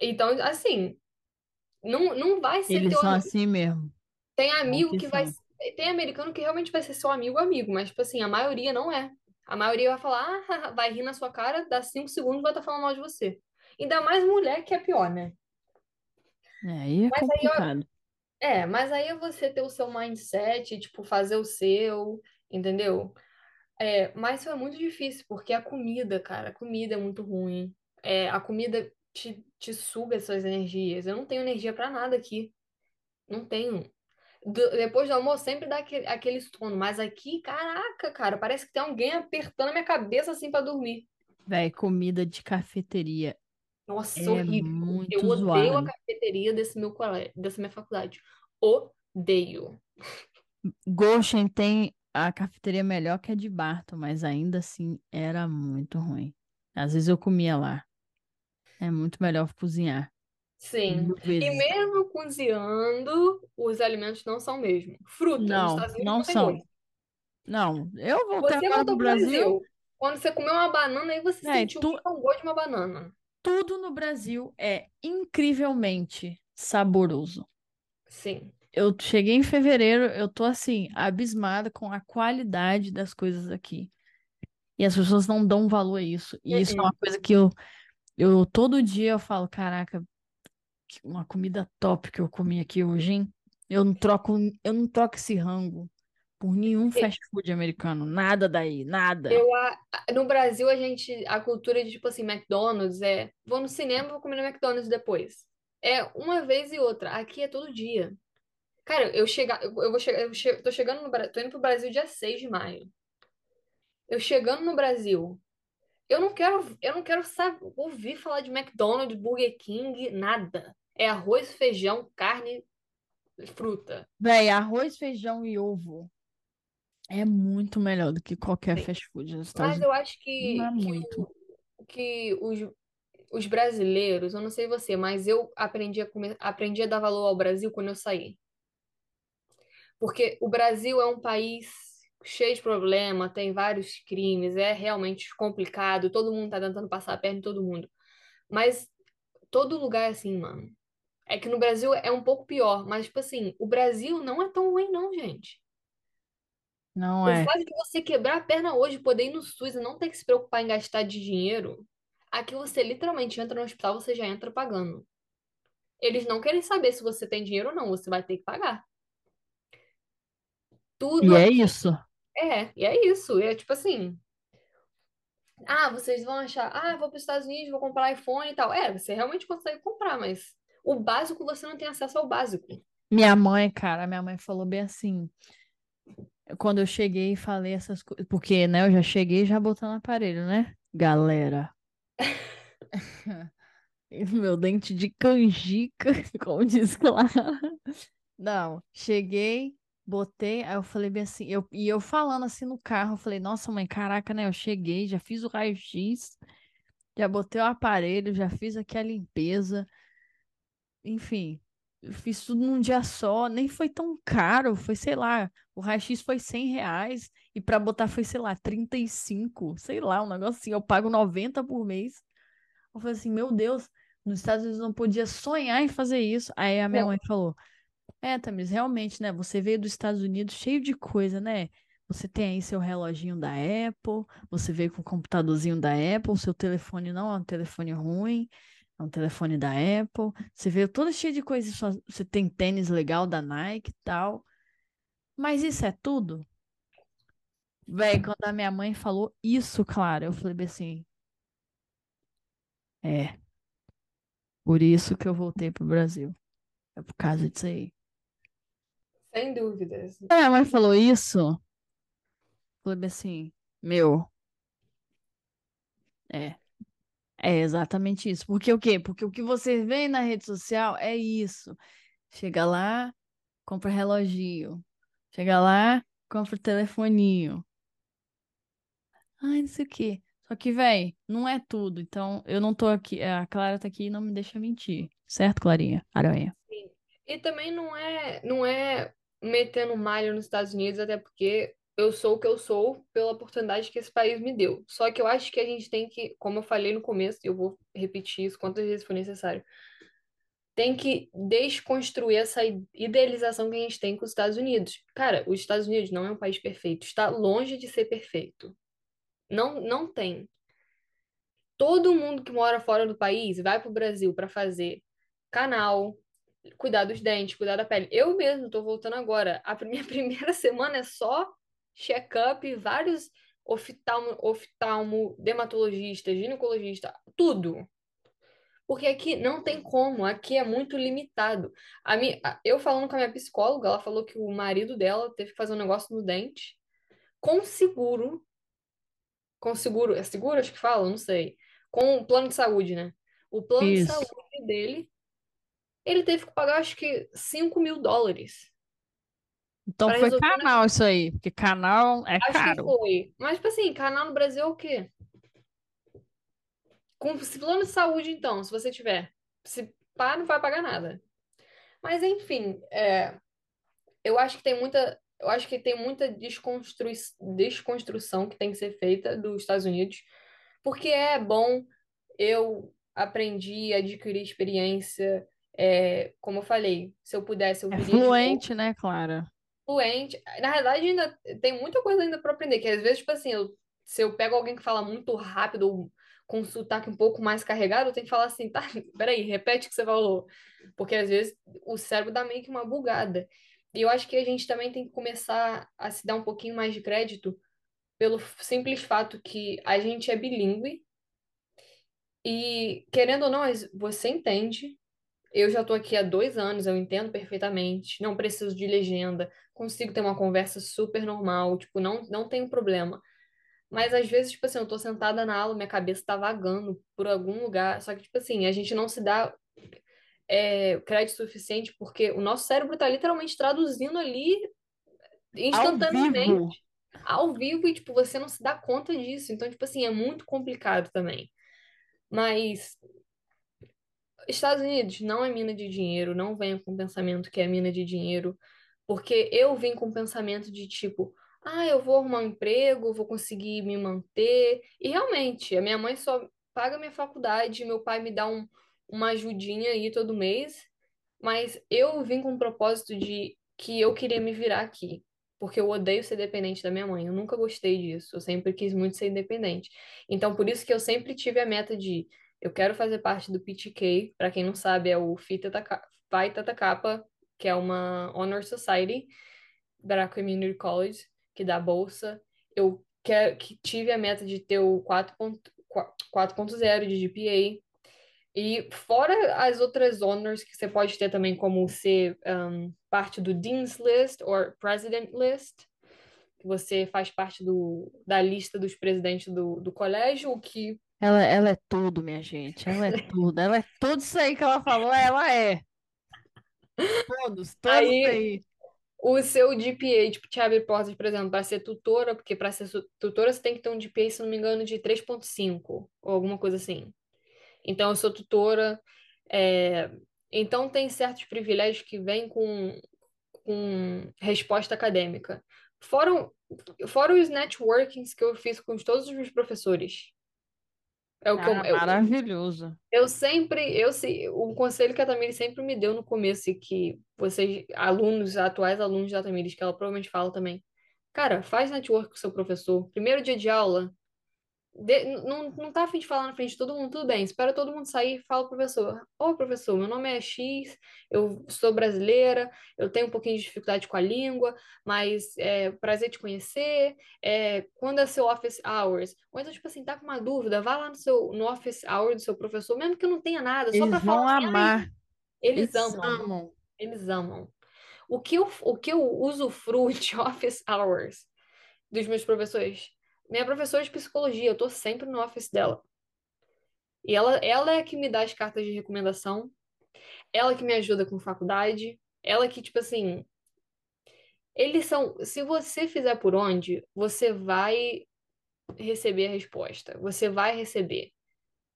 Então, assim, não, não vai ser Eles teu são assim mesmo. Tem amigo que que vai. Tem americano que realmente vai ser seu amigo amigo, mas, tipo assim, a maioria não é. A maioria vai falar, ah, vai rir na sua cara, dá cinco segundos e vai estar falando mal de você. Ainda mais mulher, que é pior, né? É, aí é Mas aí, complicado. é, mas aí é você ter o seu mindset, tipo, fazer o seu, entendeu? É, mas foi muito difícil, porque a comida, cara, a comida é muito ruim. É, a comida te, te suga suas energias. Eu não tenho energia pra nada aqui. Não tenho. Do- depois do almoço sempre dá aquele, aquele sono, mas aqui, caraca, cara, parece que tem alguém apertando a minha cabeça assim pra dormir. Véi, comida de cafeteria Nossa, é horrível. Eu muito odeio a cafeteria desse meu colégio, dessa minha faculdade. Odeio. Goshen tem a cafeteria melhor que a de Barton, mas ainda assim era muito ruim. Às vezes eu comia lá. É muito melhor cozinhar. Sim. E mesmo cozinhando, os alimentos não são o mesmo. Fruta, Não, não não são. gosto. Não, eu voltei Você agora pro Brasil. Brasil. Quando você comeu uma banana, aí você Véi, sentiu tu- que é o gosto de uma banana. tudo no Brasil é incrivelmente saboroso. Sim. Eu cheguei em fevereiro, eu tô assim, abismada com a qualidade das coisas aqui. E as pessoas não dão valor a isso. E isso é Uh-uh. uma coisa que eu, eu todo dia eu falo, caraca, uma comida top que eu comi aqui hoje, hein? Eu não troco, eu não troco esse rango por nenhum fast food americano. Nada daí, nada. Eu, no Brasil, a gente, a cultura de, tipo assim, McDonald's é, vou no cinema, vou comer no McDonald's depois. É uma vez e outra. Aqui é todo dia. Cara, eu chegar, eu, eu vou chegar, eu che, tô chegando no tô indo pro Brasil dia 6 de maio. Eu chegando no Brasil, eu não quero, eu não quero saber, ouvir falar de McDonald's, Burger King, nada. É arroz, feijão, carne, fruta. Véi, arroz, feijão e ovo é muito melhor do que qualquer fast food nos Estados Mas eu acho que, Não é que, muito. o- que os, os brasileiros, eu não sei você, mas eu aprendi a comer, aprendi a dar valor ao Brasil quando eu saí. Porque o Brasil é um país cheio de problema, tem vários crimes, é realmente complicado, todo mundo tá tentando passar a perna em todo mundo. Mas todo lugar é assim, mano. É que no Brasil é um pouco pior, mas, tipo assim, o Brasil não é tão ruim, não, gente. Não O é. fato de você quebrar a perna hoje, poder ir no SUS e não ter que se preocupar em gastar de dinheiro, aqui você literalmente entra no hospital, você já entra pagando. Eles não querem saber se você tem dinheiro ou não, você vai ter que pagar. Tudo E é isso. é, e é isso. É tipo assim, ah, vocês vão achar, ah, vou para os Estados Unidos, vou comprar iPhone e tal. É, você realmente consegue comprar, mas o básico você não tem acesso ao básico. Minha mãe, cara, minha mãe falou bem assim. Quando eu cheguei e falei essas coisas. Porque, né, eu já cheguei já botando aparelho, né? Galera. Meu dente de canjica, como diz lá. Não, cheguei, botei, aí eu falei bem assim, eu, e eu falando assim no carro, eu falei, nossa mãe, caraca, né? Eu cheguei, já fiz o raio-x, já botei o aparelho, já fiz aqui a limpeza, enfim, eu fiz tudo num dia só, nem foi tão caro, foi, sei lá, o raio-x foi 100 reais, e pra botar foi, sei lá, 35, sei lá, um negócio assim, eu pago 90 por mês. Eu falei assim, meu Deus, nos Estados Unidos eu não podia sonhar em fazer isso. Aí a minha Não. mãe falou, é, Tamiris, realmente, né? Você veio dos Estados Unidos cheio de coisa, né? Você tem aí seu reloginho da Apple, você veio com o computadorzinho da Apple, seu telefone não é um telefone ruim, é um telefone da Apple. Você veio todo cheio de coisa, só- você tem tênis legal da Nike e tal. Mas isso é tudo? Véi, quando a minha mãe falou isso, claro, eu falei assim, é, por isso que eu voltei pro Brasil. É por causa disso aí. Sem dúvidas. A minha mãe falou isso, falei assim, meu, é. É exatamente isso. Porque o quê? Porque o que você vê na rede social é isso. Chega lá, compra reloginho. Chega lá, compra telefoninho. Ai, não sei o quê. Só que, véi, não é tudo. Então, eu não tô aqui. A Clara tá aqui e não me deixa mentir. Certo, Clarinha? Aranha. Sim. E também não é, não é metendo malho nos Estados Unidos, até porque eu sou o que eu sou pela oportunidade que esse país me deu. Só que eu acho que a gente tem que, como eu falei no começo, eu vou repetir isso quantas vezes for necessário, tem que desconstruir essa idealização que a gente tem com os Estados Unidos. Cara, os Estados Unidos não é um país perfeito, está longe de ser perfeito. Não, não tem. Todo mundo que mora fora do país vai para o Brasil para fazer canal, cuidar dos dentes, cuidar da pele. Eu mesmo tô voltando agora. A minha primeira semana é só check-up, vários oftalmo, oftalmo, dermatologista, ginecologista, tudo. Porque aqui não tem como, aqui é muito limitado. A minha, eu falando com a minha psicóloga, ela falou que o marido dela teve que fazer um negócio no dente com seguro. Com seguro, é seguro acho que fala? Não sei. Com o plano de saúde, né? O plano de Isso. saúde dele ele teve que pagar, acho que 5 mil dólares Então foi canal isso aí. Porque canal é Acho que caro. foi. Mas, tipo assim, canal no Brasil é o quê? Com plano de saúde, então, se você tiver. Se pá, não vai pagar nada. Mas, enfim, é, eu acho que tem muita. Eu acho que tem muita desconstrui, desconstrução que tem que ser feita dos Estados Unidos, porque é bom, eu aprendi, adquiri experiência, é, como eu falei, se eu pudesse, eu É viria novo. fluente, né, Clara? fluente. Na verdade, ainda tem muita coisa ainda para aprender, que às vezes, tipo assim, eu- se eu pego alguém que fala muito rápido ou com um sotaque um pouco mais carregado, eu tenho que falar assim, tá, peraí, repete o que você falou. Porque às vezes o cérebro dá meio que uma bugada. E eu acho que a gente também tem que começar a se dar um pouquinho mais de crédito pelo simples fato que a gente é bilíngue e, querendo ou não, você entende. Eu já estou aqui há dois anos, eu entendo perfeitamente, não preciso de legenda, consigo ter uma conversa super normal, tipo, não, não tenho problema. Mas às vezes, tipo assim, eu tô sentada na aula, minha cabeça tá vagando por algum lugar. Só que, tipo assim, a gente não se dá é, crédito suficiente porque o nosso cérebro tá literalmente traduzindo ali instantaneamente. Ao vivo. Ao vivo, e, tipo, você não se dá conta disso. Então, tipo assim, é muito complicado também. Mas Estados Unidos não é mina de dinheiro, não venha com o pensamento que é mina de dinheiro, porque eu vim com o pensamento de tipo, ah, eu vou arrumar um emprego, vou conseguir me manter. E realmente, a minha mãe só paga minha faculdade, meu pai me dá um, uma ajudinha aí todo mês, mas eu vim com o propósito de que eu queria me virar aqui, porque eu odeio ser dependente da minha mãe. Eu nunca gostei disso, eu sempre quis muito ser independente. Então, por isso que eu sempre tive a meta de eu quero fazer parte do PTK, para quem não sabe, é o Phi Theta Kappa, que é uma honor society da Community College que dá bolsa. Eu quero, que tive a meta de ter o 4.0 de GPA. E fora as outras honors que você pode ter também, como ser um, parte do Dean's List ou President List, que você faz parte do, da lista dos presidentes do, do colégio, o que... Ela, ela é tudo, minha gente. Ela é tudo. Ela é tudo isso aí que ela falou, ela é. Todos, todos aí. aí o seu GPA, tipo, te abre portas, por exemplo, para ser tutora, porque para ser tutora você tem que ter um GPA, se não me engano, de 3.5 ou alguma coisa assim. Então, eu sou tutora. É... Então, tem certos privilégios que vêm com, com resposta acadêmica. Fora, fora os networkings que eu fiz com todos os meus professores. É o que eu, eu, maravilhoso. Eu sempre, eu o conselho que a Tamires sempre me deu no começo, e que vocês, alunos, atuais alunos da Tamires, que ela provavelmente fala também, cara, faz network com o seu professor. Primeiro dia de aula, de, não, não tá afim de falar na frente de todo mundo, tudo bem, espera todo mundo sair e fala pro professor. Ô, professor, meu nome é X, eu sou brasileira, eu tenho um pouquinho de dificuldade com a língua, mas é prazer te conhecer. É, quando é seu office hours? Ou então, tipo assim, tá com uma dúvida, vá lá no seu no office hour do seu professor, mesmo que não tenha nada, só pra falar. Assim, amar. Eles, eles amam. amam. Eles amam. O que eu, o que eu usufruo de office hours dos meus professores? Minha professora de psicologia, eu tô sempre no office dela. E ela, ela é que me dá as cartas de recomendação, ela que me ajuda com faculdade, ela que, tipo assim. Eles são. Se você fizer por onde, você vai receber a resposta. Você vai receber.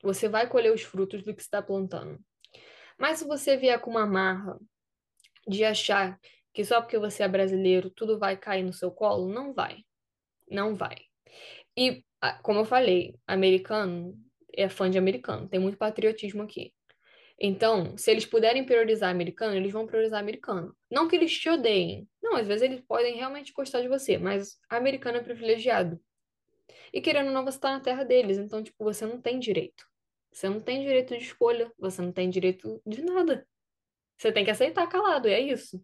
Você vai colher os frutos do que está plantando. Mas se você vier com uma marra de achar que só porque você é brasileiro tudo vai cair no seu colo, não vai. Não vai. E, como eu falei, americano é fã de americano, tem muito patriotismo aqui. Então, se eles puderem priorizar americano, eles vão priorizar americano. Não que eles te odeiem. Não, às vezes eles podem realmente gostar de você, mas americano é privilegiado. E querendo ou não, você tá na terra deles, então, tipo, você não tem direito. Você não tem direito de escolha, você não tem direito de nada. Você tem que aceitar calado, e é isso.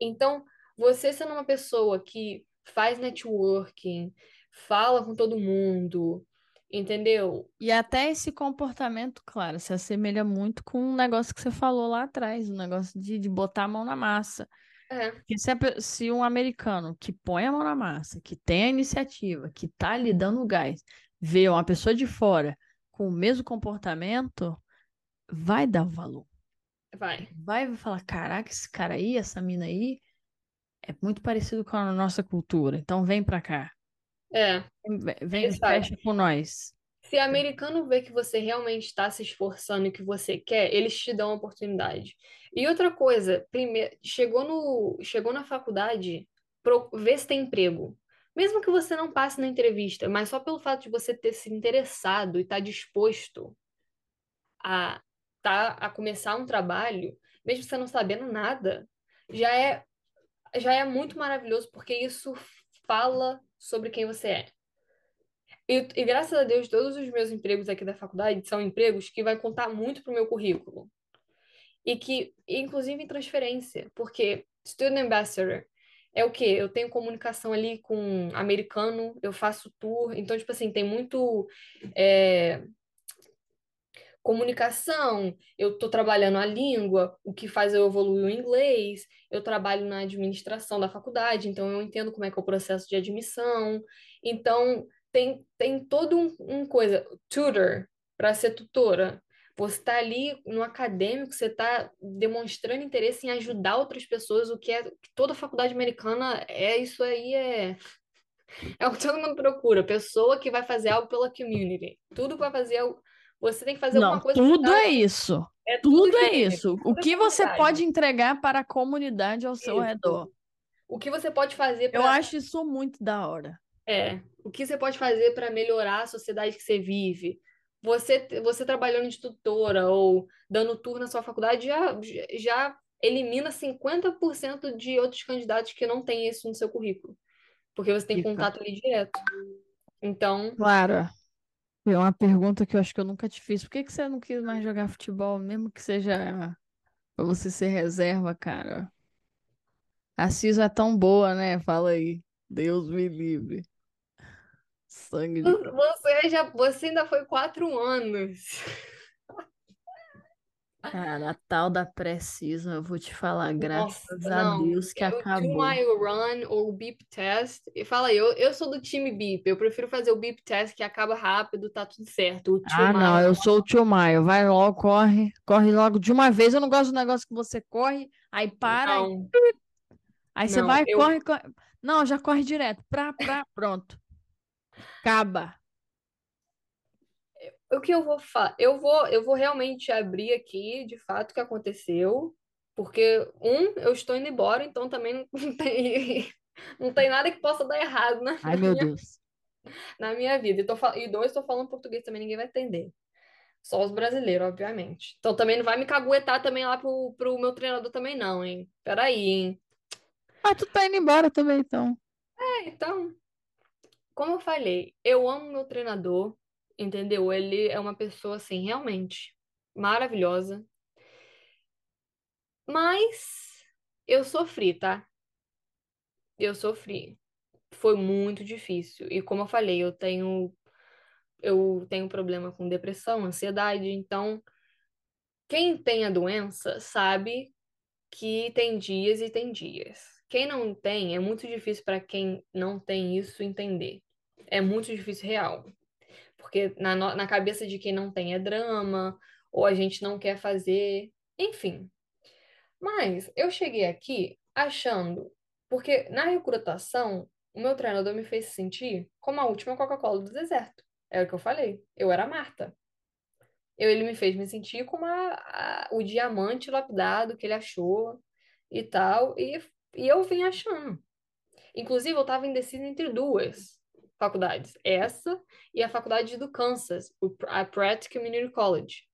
Então, você sendo uma pessoa que faz networking, fala com todo mundo, entendeu? E até esse comportamento, claro, se assemelha muito com um negócio que você falou lá atrás, o um negócio de, de botar a mão na massa. É. Se, se, um americano que põe a mão na massa, que tem a iniciativa, que tá ali dando gás, vê uma pessoa de fora com o mesmo comportamento, vai dar valor. Vai. Vai falar, caraca, esse cara aí, essa mina aí, é muito parecido com a nossa cultura, então vem pra cá. É. Vem, fecha com nós. Se americano vê que você realmente está se esforçando e que você quer, eles te dão a oportunidade. E outra coisa, primeiro, chegou no, chegou na faculdade, pro, vê se tem emprego. Mesmo que você não passe na entrevista, mas só pelo fato de você ter se interessado e estar tá disposto a, tá, a começar um trabalho, mesmo você não sabendo nada, já é, já é muito maravilhoso, porque isso fala sobre quem você é. E, e, graças a Deus, todos os meus empregos aqui da faculdade são empregos que vai contar muito pro meu currículo. E que, inclusive em transferência, porque Student Ambassador é o quê? Eu tenho comunicação ali com americano, eu faço tour, então, tipo assim, tem muito é, comunicação, eu estou trabalhando a língua, o que faz eu evoluir o inglês, eu trabalho na administração da faculdade, então eu entendo como é que é o processo de admissão. Então, tem, tem todo um, um coisa, tutor, para ser tutora. Você está ali no acadêmico, você está demonstrando interesse em ajudar outras pessoas, o que é toda faculdade americana é isso aí é é o que todo mundo procura, pessoa que vai fazer algo pela community. Tudo vai fazer algo você tem que fazer Não, alguma coisa. Tudo é isso. É tudo, tudo é isso. O que você pode entregar para a comunidade ao seu isso. redor. O que você pode fazer para. Eu acho isso muito da hora. É. O que você pode fazer para melhorar a sociedade que você vive? Você, você trabalhando de tutora ou dando tour na sua faculdade já, já elimina 50% de outros candidatos que não têm isso no seu currículo. Porque você tem contato ali direto. Então. Claro. É uma pergunta que eu acho que eu nunca te fiz. Por que que você não quis mais jogar futebol, mesmo que seja pra você ser reserva, cara? A CISO é tão boa, né? Fala aí. Deus me livre. Sangue de... Você, já, você ainda foi quatro anos. Cara, a tal da Precisa, eu vou te falar, graças Nossa, a Deus que acabou. Do my run ou beep test. E fala aí, eu, eu sou do time beep, eu prefiro fazer o beep test que acaba rápido, tá tudo certo. ah, mile, não, eu sou o tio Maio. Vai logo, corre, corre logo de uma vez. Eu não gosto do negócio que você corre, aí para, não. aí, aí você vai, eu... corre, corre. Não, já corre direto. Pra, pra, pronto. Acaba o que eu vou falar? Eu vou, eu vou realmente abrir aqui, de fato, o que aconteceu, porque, um, eu estou indo embora, então também não tem, não tem nada que possa dar errado na, Ai, meu minha, Deus. na minha vida. E, tô, e dois, estou falando português também, ninguém vai entender. Só os brasileiros, obviamente. Então também não vai me caguetar também lá pro, pro meu treinador também, não, hein? Peraí, hein? Ah, tu tá indo embora também, então. É, então. Como eu falei, eu amo meu treinador, entendeu? Ele é uma pessoa, assim, realmente maravilhosa. Mas eu sofri, tá? Eu sofri. Foi muito difícil. E como eu falei, eu tenho eu tenho problema com depressão, ansiedade, então quem tem a doença sabe que tem dias e tem dias. Quem não tem, é muito difícil para quem não tem isso entender. É muito difícil real porque na, na cabeça de quem não tem é drama, ou a gente não quer fazer, enfim. Mas eu cheguei aqui achando, porque na recrutação, o meu treinador me fez sentir como a última Coca-Cola do deserto. É o que eu falei. Eu era Marta. Eu, ele me fez me sentir como a, a, o diamante lapidado que ele achou e tal. E, e eu vim achando. Inclusive, eu estava indecisa entre duas faculdades. Essa e a faculdade do Kansas, a Pratt Community College.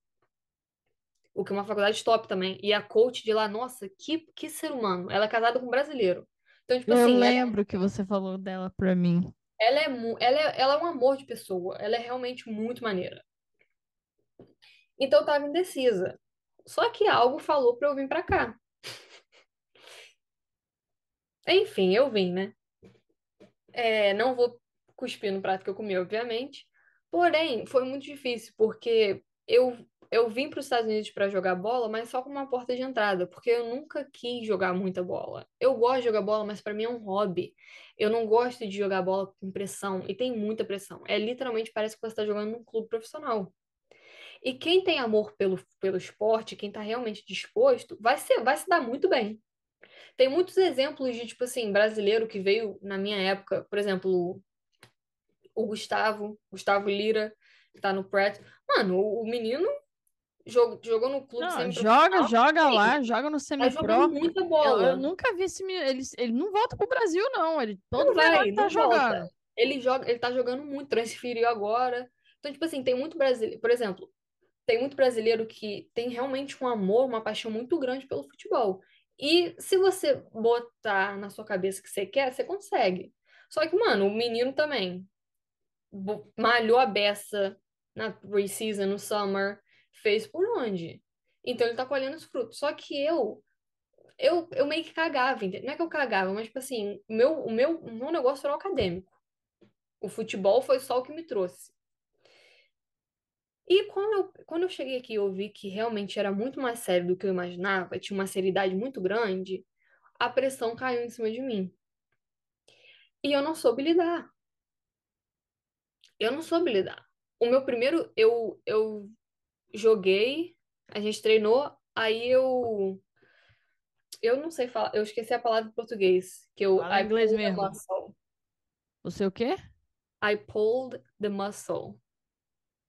O que é uma faculdade top também. E a coach de lá, nossa, que, que ser humano. Ela é casada com um brasileiro. Então, tipo Eu assim. Eu lembro ela... que você falou dela pra mim. Ela é, ela, é, ela é um amor de pessoa. Ela é realmente muito maneira. Então eu tava indecisa. Só que algo falou pra eu vir pra cá. Enfim, eu vim, né? É, não vou cuspir no prato que eu comi, obviamente. Porém, foi muito difícil, porque eu, eu vim para os Estados Unidos para jogar bola, mas só com uma porta de entrada, porque eu nunca quis jogar muita bola. Eu gosto de jogar bola, mas para mim é um hobby. Eu não gosto de jogar bola com pressão, e tem muita pressão. É literalmente parece que você está jogando num clube profissional. E quem tem amor pelo, pelo esporte, quem está realmente disposto, vai, ser, vai se dar muito bem. Tem muitos exemplos de, tipo assim, brasileiro que veio na minha época, por exemplo, o Gustavo, Gustavo Lira, que tá no Pratt. Mano, o, o menino jogou, jogou no clube não, Joga, joga lá, joga no semi-pro. Tá muita bola. Eu, eu, nunca vi esse menino. Ele, ele não volta pro Brasil, não. Ele todo não vai, tá jogando. Volta. Ele joga, ele tá jogando muito, transferiu agora. Então, tipo assim, tem muito brasileiro. Por exemplo, tem muito brasileiro que tem realmente um amor, uma paixão muito grande pelo futebol. E se você botar na sua cabeça que você quer, você consegue. Só que, mano, o menino também malhou a beça na preseason, no summer, fez por onde? Então ele tá colhendo os frutos. Só que eu eu, eu meio que cagava? Não é que eu cagava, mas, tipo assim, o meu, o meu, o meu negócio era o acadêmico. O futebol foi só o que me trouxe. E quando eu, quando eu cheguei aqui eu vi que realmente era muito mais sério do que eu imaginava, tinha uma seriedade muito grande, a pressão caiu em cima de mim. E eu não soube lidar. Eu não soube lidar. O meu primeiro, eu, eu joguei, a gente treinou, aí eu. Eu não sei falar, eu esqueci a palavra em português. Que eu, Fala I inglês mesmo. muscle. Você o quê? I pulled the muscle.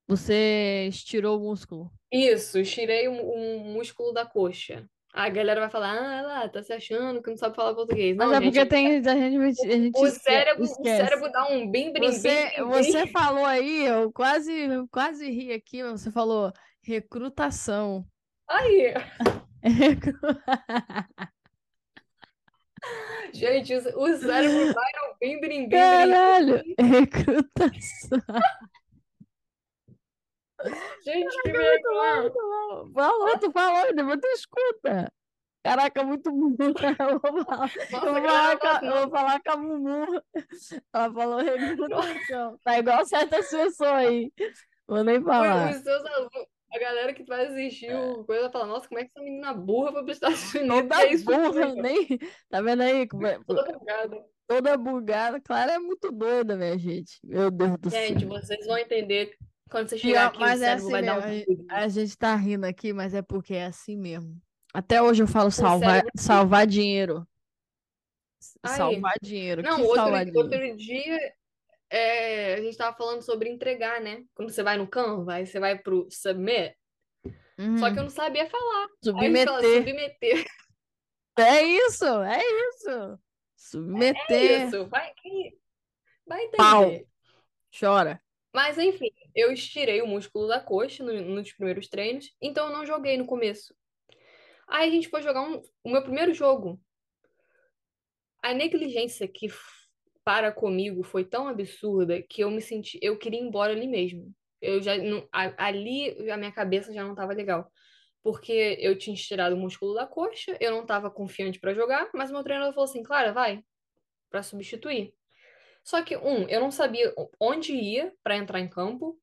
Você estirou o músculo. Isso, estirei um, um músculo da coxa. A galera vai falar, ah, lá, tá se achando que não sabe falar português. Mas Não, é porque gente, tem, a gente, a gente o cérebro, o esquece. cérebro dá um bim, bim, Você, bim, você bim. falou aí, eu quase, eu quase ri aqui, mas você falou recrutação. Aí, Recru- gente, o o cérebro vai no bim, bim. Caralho, recrutação. Gente, que vergonha. Muito bom. Falou, tu falou, depois tu escuta. Caraca, muito burro. Eu vou falar, eu vou falar, com, a- eu vou falar com a Mumu. Ela falou recrutação. Tá igual certas pessoas aí. Vou nem falar. os seus alunos, a galera que vai assistir o coisa fala, nossa, como é que essa menina burra foi para os Estados Unidos? Toda Que é isso burra, nem. Tá vendo aí? como é- Toda bugada. Toda bugada. Clara é muito doida, minha gente. Meu Deus do céu. Gente, vocês vão entender quando você chegar aqui, o mas é cérebro assim vai dar mesmo. um bug. A, gente tá rindo aqui, mas é porque é assim mesmo. Até hoje eu falo O salvar, cérebro- salvar dinheiro. Aí. Salvar dinheiro. Não, que outro, dinheiro? outro dia é, a gente tava falando sobre entregar, né? Quando você vai no Canva, aí você vai pro submit. Só que eu Uhum. não sabia falar. Gente fala Submeter. submeter. É isso, é isso. Submeter. Isso, vai, vai entender. Pau. Chora. Mas enfim, eu estirei o músculo da coxa no- nos primeiros treinos, então eu não joguei no começo. Aí a gente foi jogar um- o meu primeiro jogo. A negligência que para comigo foi tão absurda que eu me senti, eu queria ir embora ali mesmo. Eu já não- a- ali a minha cabeça já não tava legal. Porque eu tinha estirado o músculo da coxa, eu não tava confiante pra jogar, mas meu treinador falou assim: "Clara, vai pra substituir". Só que um, eu não sabia onde ia pra entrar em campo.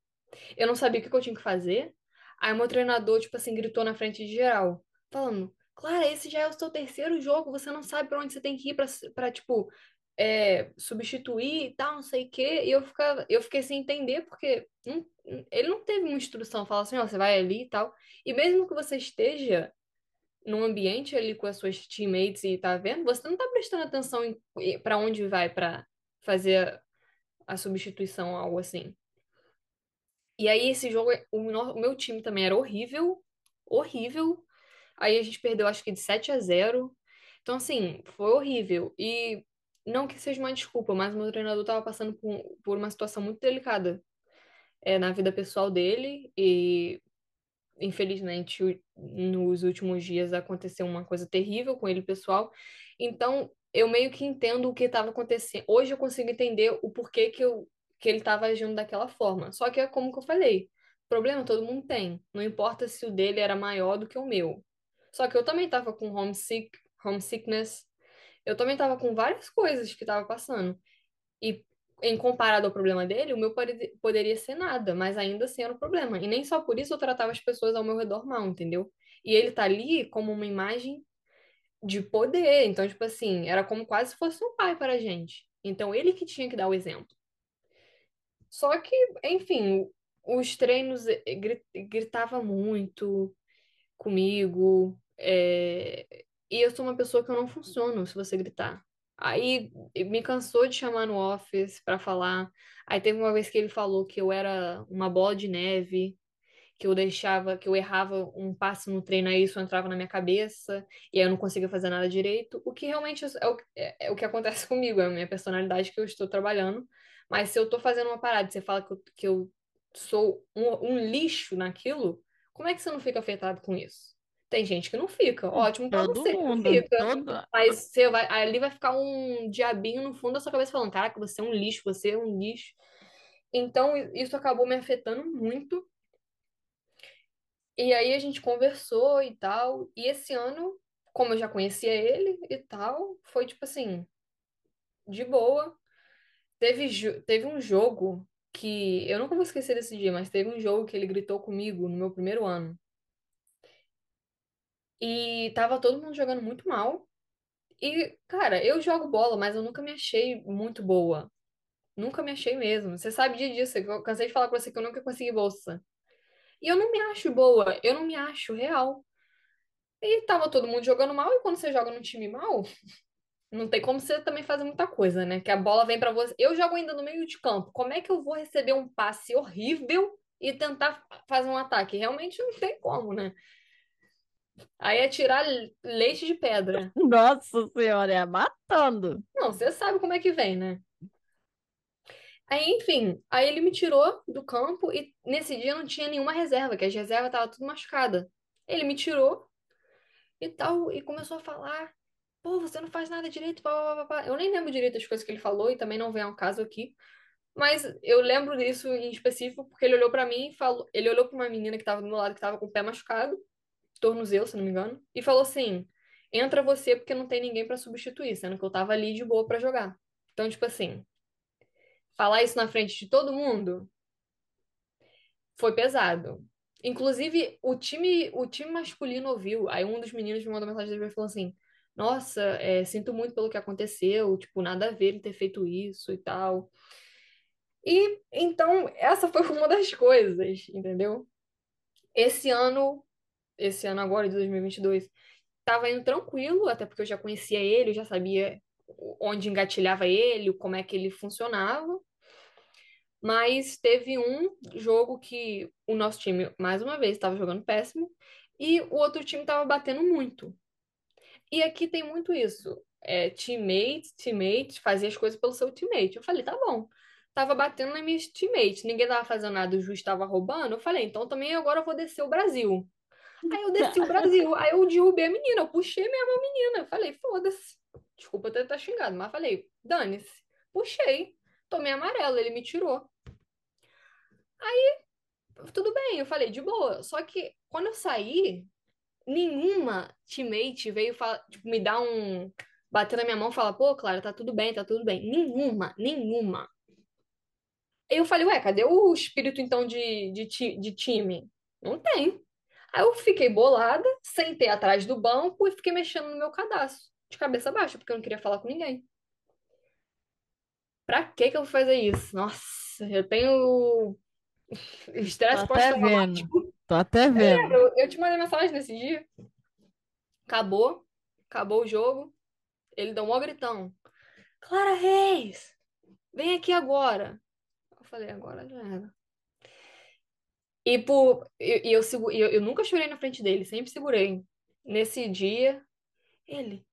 Eu não sabia o que eu tinha que fazer. Aí meu treinador, tipo assim, gritou na frente de geral, falando: Clara, esse já é o seu terceiro jogo, você não sabe pra onde você tem que ir pra tipo, é, substituir e tal, não sei o quê. E eu, ficava, eu fiquei sem entender, porque não- ele não teve uma instrução, falar assim: ó, você vai ali e tal. E mesmo que você esteja num ambiente ali com as suas teammates e tá vendo, você não tá prestando atenção para onde vai pra fazer a substituição, algo assim. E aí esse jogo, o, no- o meu time também era horrível, horrível. Aí a gente perdeu acho que de 7 a 0. Então assim, foi horrível. E não que seja uma desculpa, mas o meu treinador tava passando por, por uma situação muito delicada é, na vida pessoal dele e infelizmente nos últimos dias aconteceu uma coisa terrível com ele pessoal. Então eu meio que entendo o que estava acontecendo. Hoje eu consigo entender o porquê que eu que ele estava agindo daquela forma. Só que é como que eu falei, problema todo mundo tem. Não importa se o dele era maior do que o meu. Só que eu também tava com homesick, homesickness. Eu também tava com várias coisas que tava passando. E em comparado ao problema dele, o meu pode- poderia ser nada, mas ainda assim era um problema. E nem só por isso eu tratava as pessoas ao meu redor mal, entendeu? E ele tá ali como uma imagem de poder. Então, tipo assim, era como quase se fosse um pai para a gente. Então, ele que tinha que dar o exemplo. Só que, enfim, os treinos eh, gri- gritava muito comigo. é, E eu sou uma pessoa que eu não funciono se você gritar. Aí me cansou de chamar no office pra falar. Aí teve uma vez que ele falou que eu era uma bola de neve, que eu deixava, que eu errava um passo no treino, aí isso entrava na minha cabeça, e aí eu não conseguia fazer nada direito. O que realmente é o, é, é o que acontece comigo, é a minha personalidade que eu estou trabalhando. Mas se eu tô fazendo uma parada e você fala que eu, que eu sou um, um lixo naquilo, como é que você não fica afetado com isso? Tem gente que não fica. Ótimo pra Todo você mundo. fica. Mas você vai, ali vai ficar um diabinho no fundo da sua cabeça falando: Caraca, você é um lixo, você é um lixo. Então, isso acabou me afetando muito. E aí a gente conversou e tal. E esse ano como eu já conhecia ele e tal, foi tipo assim, de boa. Teve, teve um jogo que eu nunca vou esquecer desse dia, mas teve um jogo que ele gritou comigo no meu primeiro ano. E tava todo mundo jogando muito mal. E, cara, eu jogo bola, mas eu nunca me achei muito boa. Nunca me achei mesmo. Você sabe disso. Eu cansei de falar com você que eu nunca consegui bolsa. E eu não me acho boa. Eu não me acho real. E tava todo mundo jogando mal. E quando você joga num time mal, não tem como você também fazer muita coisa, né? Que a bola vem para você. Eu jogo ainda no meio de campo. Como é que eu vou receber um passe horrível e tentar fazer um ataque? Realmente não tem como, né? Aí é tirar leite de pedra. Nossa senhora, é matando. Não, você sabe como é que vem, né? Aí, enfim, aí ele me tirou do campo e nesse dia não tinha nenhuma reserva, que as reservas estavam tudo machucada. Ele me tirou e tal, e começou a falar: pô, você não faz nada direito, pá, pá. Eu nem lembro direito das coisas que ele falou e também não vem ao caso aqui. Mas eu lembro disso em específico porque ele olhou para mim e falou, ele olhou para uma menina que tava do meu lado que tava com o pé machucado tornozelo, se não me engano, e falou assim: entra você porque não tem ninguém para substituir, sendo que eu tava ali de boa para jogar. Então, tipo assim, falar isso na frente de todo mundo foi pesado. Inclusive, o time, o time masculino ouviu. Aí um dos meninos me mandou mensagem e falou assim: Nossa, é, sinto muito pelo que aconteceu, tipo, nada a ver ele ter feito isso e tal. E então, essa foi uma das coisas, entendeu? Esse ano esse ano agora, de 2022, estava indo tranquilo, até porque eu já conhecia ele, já sabia onde engatilhava ele, como é que ele funcionava. Mas teve um jogo que o nosso time, mais uma vez, estava jogando péssimo e o outro time estava batendo muito. E aqui tem muito isso. É, teammate, teammate, fazia as coisas pelo seu teammate. Eu falei, tá bom. Tava batendo na minha teammate, ninguém tava fazendo nada, o juiz estava roubando. Eu falei, então também agora eu vou descer o Brasil. Aí eu desci o Brasil. Aí eu derrubei a menina, eu puxei mesmo a menina. Eu falei, foda-se. Desculpa até estar xingado, mas falei, dane-se. Puxei. Tomei amarelo, ele me tirou. Aí, tudo bem, eu falei, de boa. Só que quando eu saí, nenhuma teammate veio tipo, me dar um. bater na minha mão e falar, pô, Clara, tá tudo bem, tá tudo bem. Nenhuma, nenhuma. Eu falei, ué, cadê o espírito então de, de, de time? Não tem. Aí eu fiquei bolada, sentei atrás do banco e fiquei mexendo no meu cadastro, de cabeça baixa, porque eu não queria falar com ninguém. Pra que que eu vou fazer isso? Nossa, eu tenho estresse pós-traumático. Tô até vendo. Eu, eu te mandei mensagem nesse dia. Acabou. Acabou o jogo. Ele deu um maior gritão. Clara Reis, vem aqui agora. Eu falei, agora já era. E por, e, e eu, eu, eu nunca chorei na frente dele, sempre segurei. Nesse dia, ele,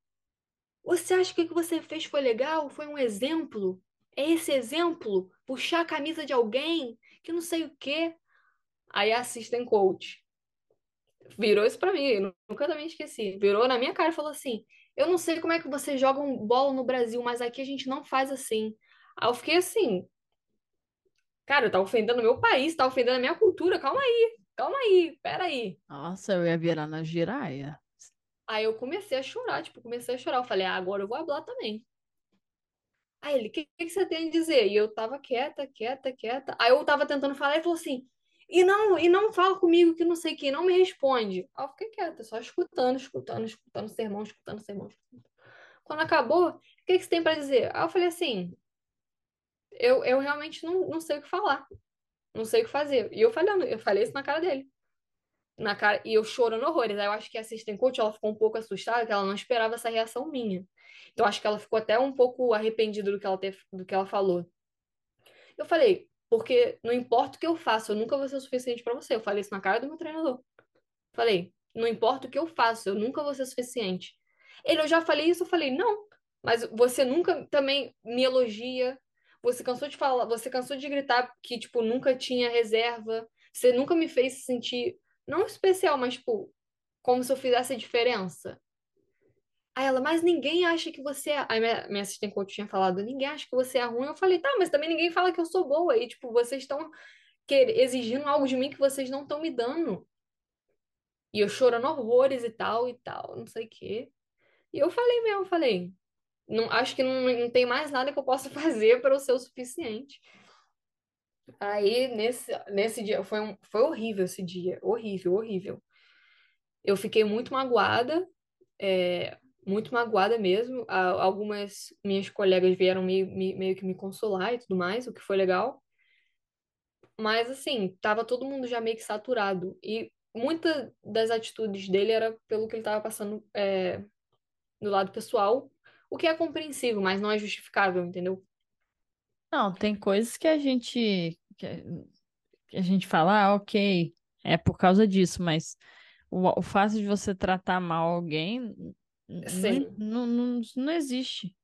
você acha que o que você fez foi legal? Foi um exemplo? É esse exemplo? Puxar a camisa de alguém que não sei o quê? Aí assistem coach. Virou isso pra mim, nunca também esqueci. Virou na minha cara e falou assim: Eu não sei como é que você joga um bola no Brasil, mas aqui a gente não faz assim. Aí eu fiquei assim, Cara, tá ofendendo o meu país, tá ofendendo a minha cultura. Calma aí, calma aí, peraí. Nossa, eu ia virar na giraia. Aí eu comecei a chorar, tipo, comecei a chorar. Eu falei, ah, agora eu vou hablar também. Aí ele, o que, que você tem a dizer? E eu tava quieta, quieta, quieta. Aí eu tava tentando falar e falou assim, e não, e não fala comigo que não sei o que, não me responde. Aí eu fiquei quieta, só escutando, escutando, escutando sermão, escutando sermão. Quando acabou, o que, que você tem para dizer? Aí eu falei assim, eu, eu realmente não, não sei o que falar. Não sei o que fazer. E eu falando, eu falei isso na cara dele. Na cara, e eu chorando horrores. Aí eu acho que a assistente coach ela ficou um pouco assustada, que ela não esperava essa reação minha. Então acho que ela ficou até um pouco arrependida do que ela, ter, do que ela falou. Eu falei, porque não importa o que eu faço, eu nunca vou ser o suficiente para você. Eu falei isso na cara do meu treinador. Falei, não importa o que eu faço, eu nunca vou ser suficiente. Ele, eu já falei isso, eu falei, não, mas você nunca também me elogia, você cansou de falar, você cansou de gritar que, tipo, nunca tinha reserva. Você nunca me fez sentir, não especial, mas, tipo, como se eu fizesse a diferença. Aí ela, mas ninguém acha que você é. Aí minha, minha assistente coach tinha falado, ninguém acha que você é ruim. Eu falei, tá, mas também ninguém fala que eu sou boa. E, tipo, vocês estão exigindo algo de mim que vocês não estão me dando. E eu chorando horrores e tal e tal, não sei o quê. E eu falei mesmo, falei, não, acho que não, não tem mais nada que eu possa fazer para eu ser o suficiente. Aí, nesse, nesse dia, foi, um, foi horrível esse dia, horrível, horrível. Eu fiquei muito magoada, é, muito magoada mesmo. Algumas minhas colegas vieram meio, meio que me consolar e tudo mais, o que foi legal. Mas, assim, tava todo mundo já meio que saturado. E muitas das atitudes dele era pelo que ele tava passando é, do lado pessoal, o que é compreensível, mas não é justificável, entendeu? Não, tem coisas que a gente que a gente fala, ah, ok, é por causa disso, mas o, o fato de você tratar mal alguém não, não, não existe.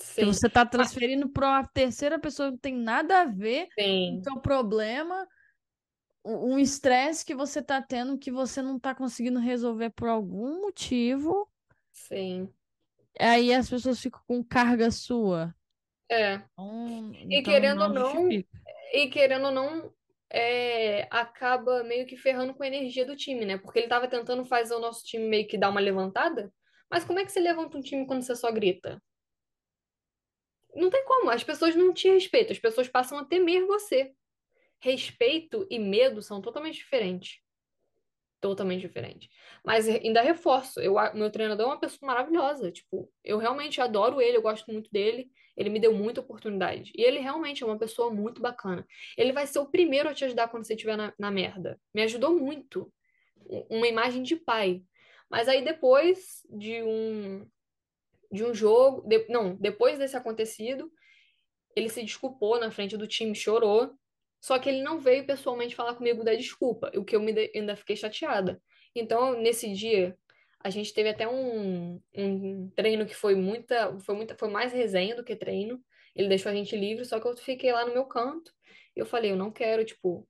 Sim. Você está transferindo para uma terceira pessoa que não tem nada a ver Sim. com o problema, um estresse que você está tendo que você não está conseguindo resolver por algum motivo. Sim. Aí as pessoas ficam com carga sua. É. Então, e então querendo ou não, e querendo ou não, é, acaba meio que ferrando com a energia do time, né? Porque ele tava tentando fazer o nosso time meio que dar uma levantada. Mas como é que você levanta um time quando você só grita? Não tem como, as pessoas não te respeitam, as pessoas passam a temer você. Respeito e medo são totalmente diferentes totalmente diferente. Mas ainda reforço, eu, meu treinador é uma pessoa maravilhosa, tipo, eu realmente adoro ele, eu gosto muito dele, ele me deu muita oportunidade. E ele realmente é uma pessoa muito bacana. Ele vai ser o primeiro a te ajudar quando você estiver na, na merda. Me ajudou muito. Uma imagem de pai. Mas aí depois de um de um jogo, de, não, depois desse acontecido, ele se desculpou na frente do time, chorou só que ele não veio pessoalmente falar comigo da desculpa, o que eu me de... ainda fiquei chateada. Então, nesse dia, a gente teve até um, um treino que foi muita, foi muita, foi mais resenha do que treino. Ele deixou a gente livre, só que eu fiquei lá no meu canto. E eu falei, eu não quero, tipo,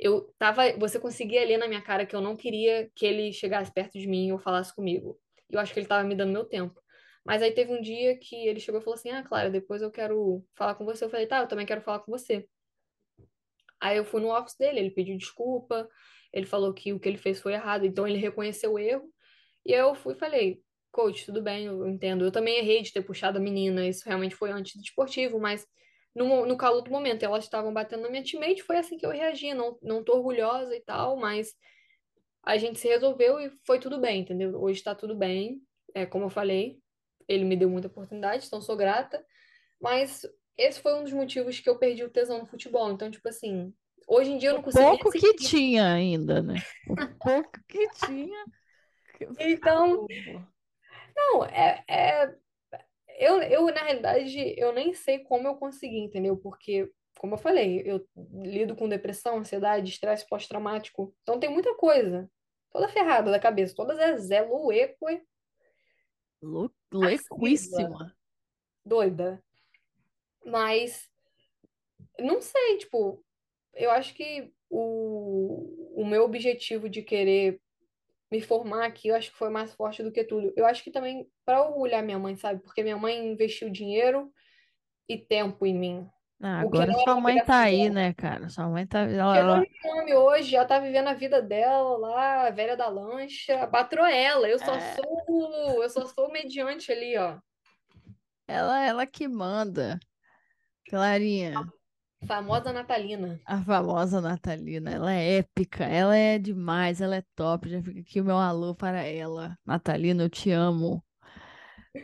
eu tava, você conseguia ler na minha cara que eu não queria que ele chegasse perto de mim ou falasse comigo. Eu acho que ele tava me dando meu tempo. Mas aí teve um dia que ele chegou e falou assim: "Ah, Clara, depois eu quero falar com você". Eu falei: "Tá, eu também quero falar com você". Aí eu fui no office dele, ele pediu desculpa, ele falou que o que ele fez foi errado, então ele reconheceu o erro. E eu fui e falei, coach, tudo bem, eu entendo. Eu também errei de ter puxado a menina, isso realmente foi antes do esportivo, mas no, no calor do momento, elas estavam batendo na minha teammate, foi assim que eu reagi. Não, não tô orgulhosa e tal, mas a gente se resolveu e foi tudo bem, entendeu? Hoje tá tudo bem, é como eu falei, ele me deu muita oportunidade, então sou grata, mas esse foi um dos motivos que eu perdi o tesão no futebol. Então, tipo assim, hoje em dia eu não consigo. Pouco que tinha ainda, né? O pouco que tinha. Então. Não, é, é. Eu, eu, na realidade, eu nem sei como eu consegui, entendeu? Porque, como eu falei, eu lido com depressão, ansiedade, estresse pós-traumático. Então tem muita coisa. Toda ferrada da cabeça. Todas é Zé Lueque. Luequíssima. Doida. Mas não sei, tipo, eu acho que o, o meu objetivo de querer me formar aqui, eu acho que foi mais forte do que tudo. Eu acho que também para orgulhar minha mãe, sabe? Porque minha mãe investiu dinheiro e tempo em mim. Ah, agora sua mãe tá aí, né, cara? Sua mãe tá. Ela, ela... nome hoje, já tá vivendo a vida dela lá, a velha da lancha. Patrou ela. Eu só é... sou. Eu só sou mediante ali, ó. Ela, ela que manda. Clarinha. Famosa Natalina. A famosa Natalina. Ela é épica, ela é demais, ela é top. Já fica aqui o meu alô para ela. Natalina, eu te amo.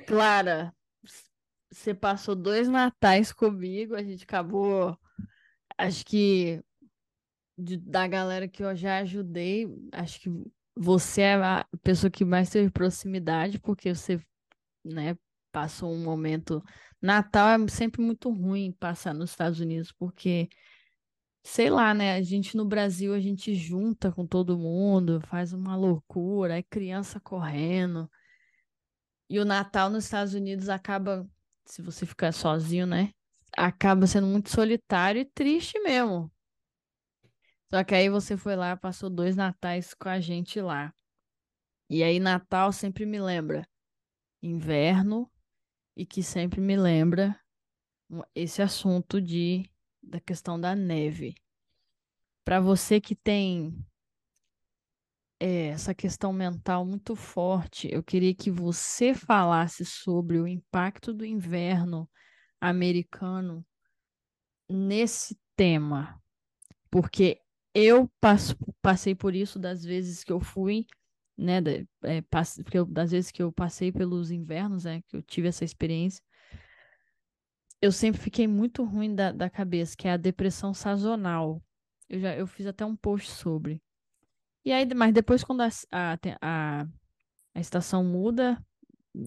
Clara, você passou dois natais comigo, a gente acabou. Acho que de, da galera que eu já ajudei, acho que você é a pessoa que mais teve proximidade, porque você, né, passou um momento. Natal é sempre muito ruim passar nos Estados Unidos, porque, sei lá, né? A gente no Brasil, a gente junta com todo mundo, faz uma loucura, é criança correndo. E o Natal nos Estados Unidos acaba, se você ficar sozinho, né? Acaba sendo muito solitário e triste mesmo. Só que aí você foi lá, passou dois natais com a gente lá. E aí, Natal sempre me lembra inverno e que sempre me lembra esse assunto de da questão da neve. Para você que tem é, essa questão mental muito forte. Eu queria que você falasse sobre o impacto do inverno americano nesse tema, porque eu passo, passei por isso das vezes que eu fui, né, é, passe, porque eu, das vezes que eu passei pelos invernos, né, que eu tive essa experiência, eu sempre fiquei muito ruim da, da cabeça, que é a depressão sazonal. Eu já eu fiz até um post sobre. E aí, mas depois quando a, a, a, a estação muda,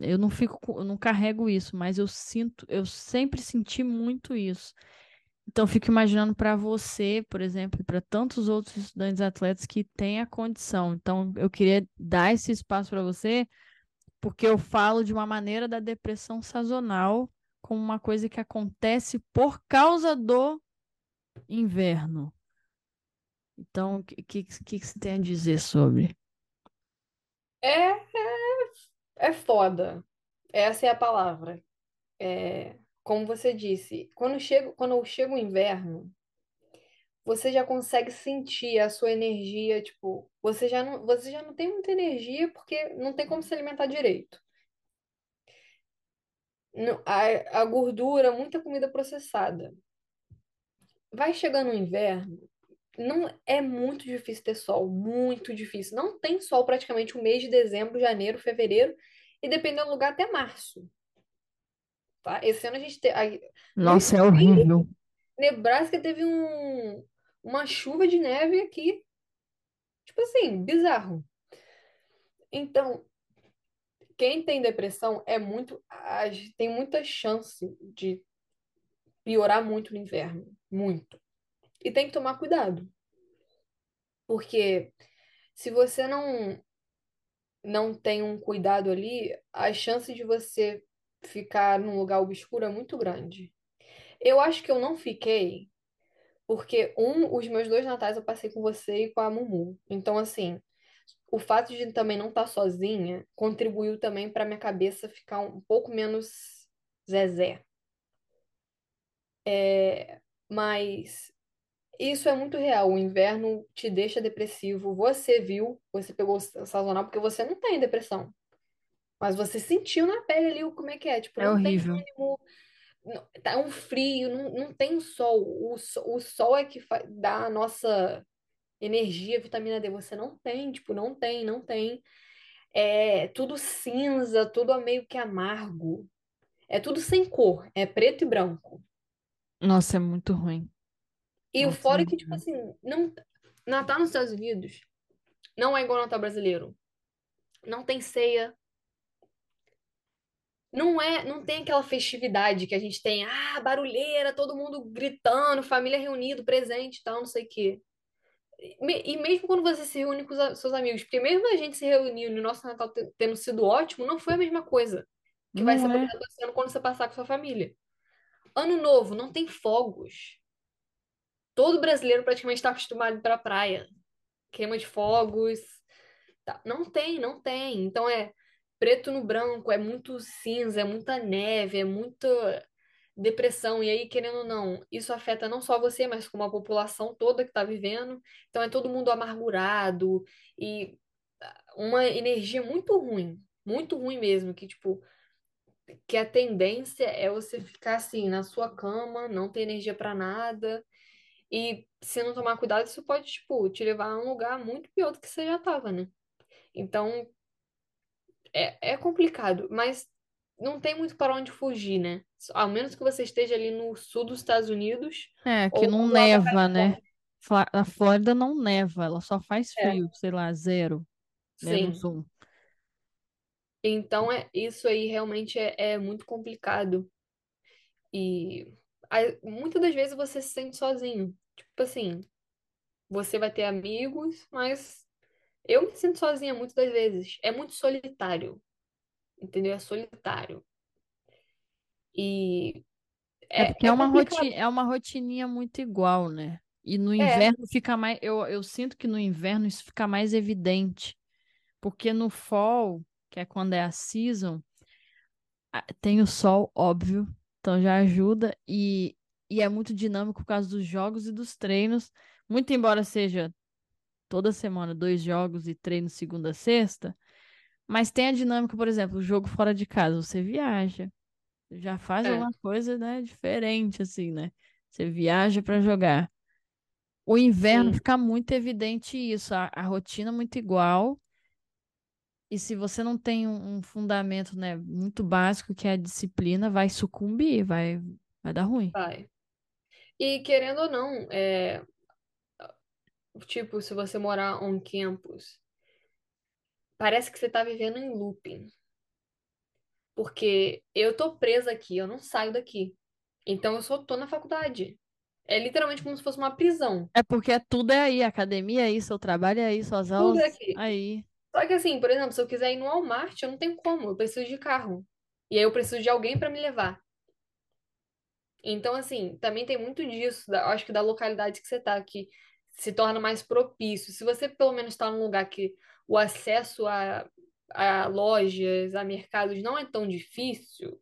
eu não fico, eu não carrego isso, mas eu sinto, eu sempre senti muito isso. Então, fico imaginando para você, por exemplo, para tantos outros estudantes atletas que têm a condição. Então, eu queria dar esse espaço para você, porque eu falo de uma maneira da depressão sazonal como uma coisa que acontece por causa do inverno. Então, o que, que, que você tem a dizer sobre? É, é, é foda. Essa é a palavra. É, como você disse, quando chega, quando chega o inverno, você já consegue sentir a sua energia, tipo, você já não, você já não tem muita energia porque não tem como se alimentar direito. A, a gordura, muita comida processada. Vai chegando o inverno, não é muito difícil ter sol, muito difícil. Não tem sol praticamente o mês de dezembro, janeiro, fevereiro e dependendo do lugar até março, tá? Esse ano a gente teve no Nossa, é horrível. Nebraska teve um, uma chuva de neve aqui, tipo assim, bizarro. Então, quem tem depressão é muito, tem muita chance de piorar muito no inverno, muito. E tem que tomar cuidado. Porque se você não não tem um cuidado ali, a chance de você ficar num lugar obscuro é muito grande. Eu acho que eu não fiquei, porque um, os meus dois natais eu passei com você e com a Mumu. Então, assim, o fato de também não estar sozinha contribuiu também para minha cabeça ficar um pouco menos zezé. É, mas isso é muito real. O inverno te deixa depressivo. Você viu, você pegou sazonal porque você não tem depressão. Mas você sentiu na pele ali o como é que é. Tipo, É não tem horrível. ânimo, não- tá um frio, não, não tem sol. O, o sol é que dá a nossa energia, vitamina D. Você não tem, tipo, não tem, não tem. É tudo cinza, tudo meio que amargo. É tudo sem cor, é preto e branco. Nossa, é muito ruim. E o Nossa, é fora é que, tipo assim, não, Natal nos Estados Unidos não é igual ao Natal brasileiro. Não tem ceia. Não é, não tem aquela festividade que a gente tem, ah, barulheira, todo mundo gritando, família reunido, presente e tal, não sei o quê. Me- E mesmo quando você se reúne com os a- seus amigos, porque mesmo a gente se reuniu no nosso Natal te- tendo sido ótimo, não foi a mesma coisa que vai ser, Não por é? esse ano quando você passar com sua família. Ano novo, não tem fogos. Todo brasileiro praticamente está acostumado a ir pra praia. Queima de fogos. tá. Não tem, não tem. Então é preto no branco, é muito cinza, é muita neve, é muita depressão. E aí, querendo ou não, isso afeta não só você, mas como a população toda que está vivendo. Então é todo mundo amargurado e uma energia muito ruim, muito ruim mesmo, que tipo, que a tendência é você ficar assim na sua cama, não ter energia para nada. E se não tomar cuidado, isso pode, tipo, te levar a um lugar muito pior do que você já tava, né? Então, é, é complicado, mas não tem muito para onde fugir, né? Ao menos que você esteja ali no sul dos Estados Unidos É, que não neva, né? A Flórida não neva, ela só faz É, frio, sei lá, zero, menos sim. um. Então, é, isso aí realmente é, é muito complicado. E muitas das vezes você se sente sozinho. Tipo assim, você vai ter amigos, mas eu me sinto sozinha muitas das vezes. É muito solitário, entendeu? É solitário. E É é, porque é é uma complicado. roti é uma rotininha muito igual, né? E no É, inverno fica mais. Eu, eu sinto que no inverno isso fica mais evidente. Porque no fall, que é quando é a season, tem o sol, óbvio, então já ajuda. E, e é muito dinâmico por causa dos jogos e dos treinos. Muito embora seja toda semana dois jogos e treino segunda a sexta, mas tem a dinâmica, por exemplo, o jogo fora de casa, você viaja, já faz É. alguma coisa, né, diferente assim, né? Você viaja para jogar. O inverno Sim. fica muito evidente isso, a, a rotina muito igual. E se você não tem um, um fundamento, né, muito básico, que é a disciplina, vai sucumbir, vai, vai dar ruim. Vai. E querendo ou não, é, tipo, se você morar on campus, parece que você tá vivendo em looping. Porque eu tô presa aqui, eu não saio daqui. Então eu só tô na faculdade. É literalmente como se fosse uma prisão. É porque tudo é aí, academia é aí, seu trabalho é aí, suas Tudo aulas é aqui. aí. Só que assim, por exemplo, se eu quiser ir no Walmart, eu não tenho como, eu preciso de carro. E aí eu preciso de alguém pra me levar. Então, assim, também tem muito disso, da- acho que da localidade que você tá, que se torna mais propício. Se você pelo menos está num lugar que o acesso a, a lojas, a mercados não é tão difícil,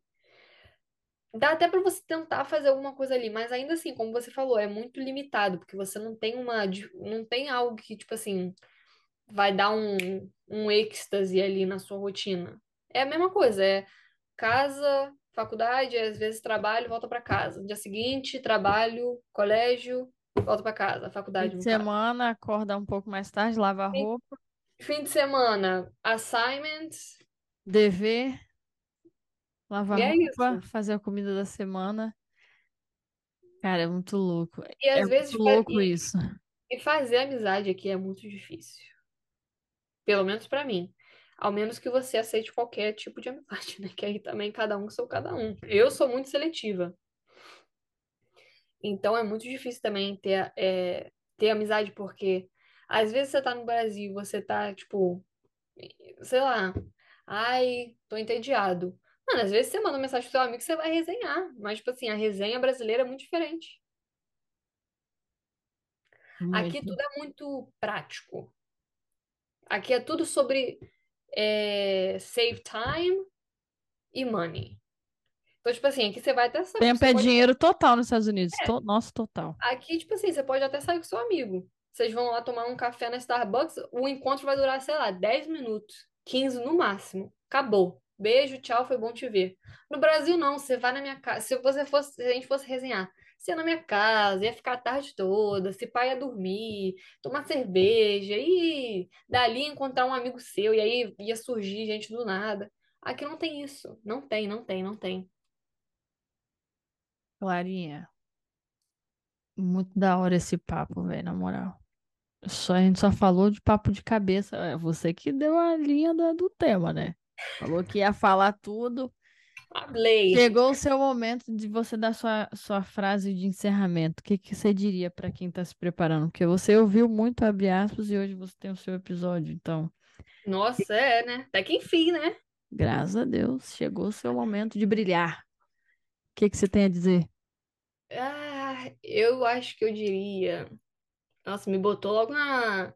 dá até para você tentar fazer alguma coisa ali, mas ainda assim, como você falou, é muito limitado, porque você não tem uma, não tem algo que, tipo assim, vai dar um, um êxtase ali na sua rotina. É a mesma coisa, é casa, faculdade, às vezes trabalho, volta para casa. Dia seguinte, trabalho, colégio, volta para casa, Fim faculdade, de no caso. semana, acorda um pouco mais tarde, lava a Fim, roupa, fim de semana, assignments, dever, lavar é roupa, isso. fazer a comida da semana. Cara, é muito louco. E É às vezes muito louco e, isso. e fazer amizade aqui é muito difícil. Pelo menos para mim. Ao menos que você aceite qualquer tipo de amizade, né? Que aí também cada um sou cada um. Eu sou muito seletiva. Então é muito difícil também ter, é, ter amizade, porque às vezes você tá no Brasil, você tá, tipo, sei lá, ai, tô entediado. Mano, às vezes você manda mensagem pro seu amigo você vai resenhar. Mas, tipo assim, a resenha brasileira é muito diferente. Aqui tudo é muito prático. Aqui é tudo sobre é, save time e money. Então, tipo assim, aqui você vai até saber, Tempo é pode dinheiro total nos Estados Unidos. To- Nosso total. Aqui, tipo assim, você pode até sair com seu amigo. Vocês vão lá tomar um café na Starbucks, o encontro vai durar, sei lá, 10 minutos, 15 no máximo. Acabou. Beijo, tchau, foi bom te ver. No Brasil, não, você vai na minha casa. Se você fosse, se a gente fosse resenhar, você ia na minha casa, ia ficar a tarde toda, se pai ia dormir, tomar cerveja, e dali encontrar um amigo seu, e aí ia surgir gente do nada. Aqui não tem isso. Não tem, não tem, não tem. Clarinha, muito da hora esse papo, velho, na moral. Só, a gente só falou de papo de cabeça. É você que deu a linha da- do tema, né? Falou que ia falar tudo. Hablei. Chegou o seu momento de você dar sua, sua frase de encerramento. O que, que você diria para quem está se preparando? Porque você ouviu muito, abre aspas, e hoje você tem o seu episódio. Então, Nossa, é, né? Até que enfim, né? graças a Deus, chegou o seu momento de brilhar. O que, que você tem a dizer? Ah, eu acho que eu diria. Nossa, me botou logo na.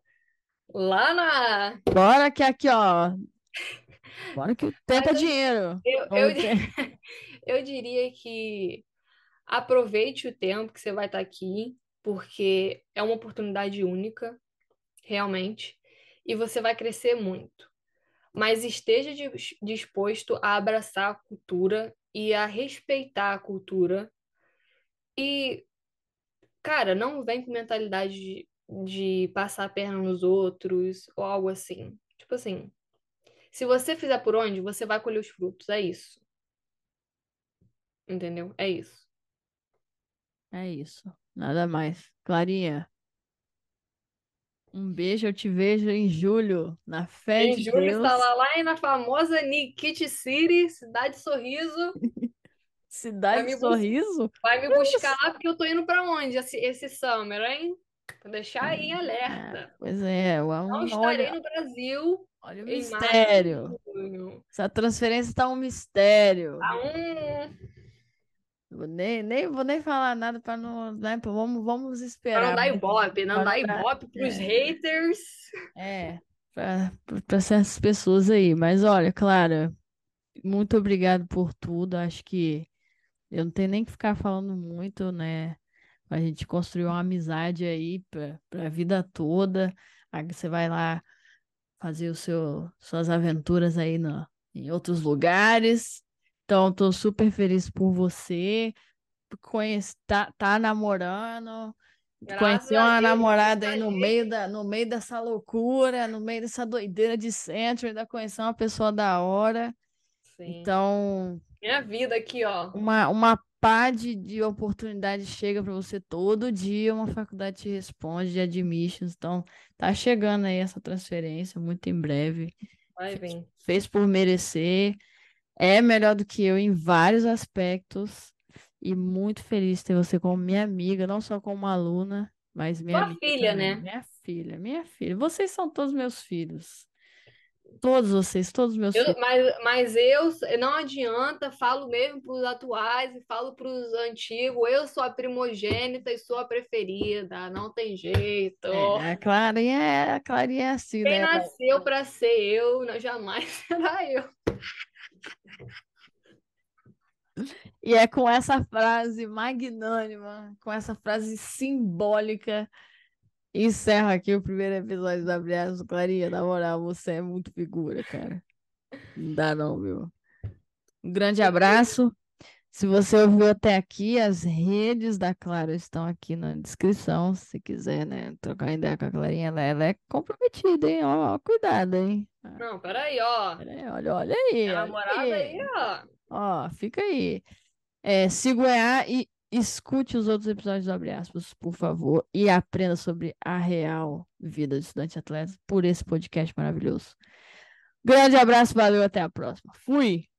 Lá na. Bora que aqui, ó. Bora que o tempo é eu, dinheiro. eu, ter- eu diria que aproveite o tempo que você vai estar aqui, porque é uma oportunidade única, realmente, e você vai crescer muito. Mas esteja dis- disposto a abraçar a cultura e a respeitar a cultura. E Cara, não vem com mentalidade de, de passar a perna nos outros ou algo assim. Tipo assim, se você fizer por onde, você vai colher os frutos. É isso. Entendeu? É isso. É isso. Nada mais. Clarinha, um beijo. Eu te vejo em julho, na fé Em de julho Deus. estará lá na famosa Nikit City, Cidade Sorriso. Vai Cidade bus Sorriso. vai me buscar lá, porque eu tô indo pra onde esse, esse summer, hein? Vou deixar aí em Ah, alerta. pois é, Não vamos- estarei olha, no Brasil olha o mistério. Essa transferência tá um mistério. Tá um... Nem, nem, vou nem falar nada para não, né? Vamos, vamos esperar. não dar ibope, não dar ibope pros é. haters. É, para essas pessoas aí. Mas olha, Clara, muito obrigado por tudo. Acho que eu não tenho nem que ficar falando muito, né? A gente construiu uma amizade aí para a vida toda. Aí você vai lá fazer o seu, suas aventuras aí no, em outros lugares. Então, tô super feliz por você. Conhece, tá, tá namorando. Conheceu uma namorada aí no meio, da, no meio dessa loucura, no meio dessa doideira de centro, ainda conheceu uma pessoa da hora. Sim. Então. Minha vida aqui, ó. Uma, uma pá de, de oportunidade chega para você todo dia, uma faculdade te responde de admissions. Então, tá chegando aí essa transferência muito em breve. Vai vir. Fez por merecer. É melhor do que eu em vários aspectos. E muito feliz de ter você como minha amiga, não só como aluna, mas minha Tua filha, também. né? Minha filha, minha filha. Vocês são todos meus filhos. Todos vocês, todos meus eu, filhos. Mas, mas eu não adianta, falo mesmo para os atuais e falo para os antigos. Eu sou a primogênita e sou a preferida, não tem jeito. É, a Clarinha é, a Clarinha é assim, Quem né? nasceu para ser eu, jamais será eu. E é com essa frase magnânima, com essa frase simbólica, encerro aqui o primeiro episódio da Abraço Clarinha. Na moral, você é muito figura, cara. Não dá não, viu? Um grande abraço. Se você ouviu até aqui, as redes da Clara estão aqui na descrição. Se quiser, né, trocar ideia com a Clarinha, ela, ela é comprometida, hein? Ó, cuidado, hein? Não, peraí, ó. Peraí, olha, olha aí. A namorada aí, aí ó. Ó, fica aí. É, siga o EA e escute os outros episódios do Abre Aspas, por favor, e aprenda sobre a real vida de estudante atleta por esse podcast maravilhoso. Grande abraço, valeu, até a próxima. Fui!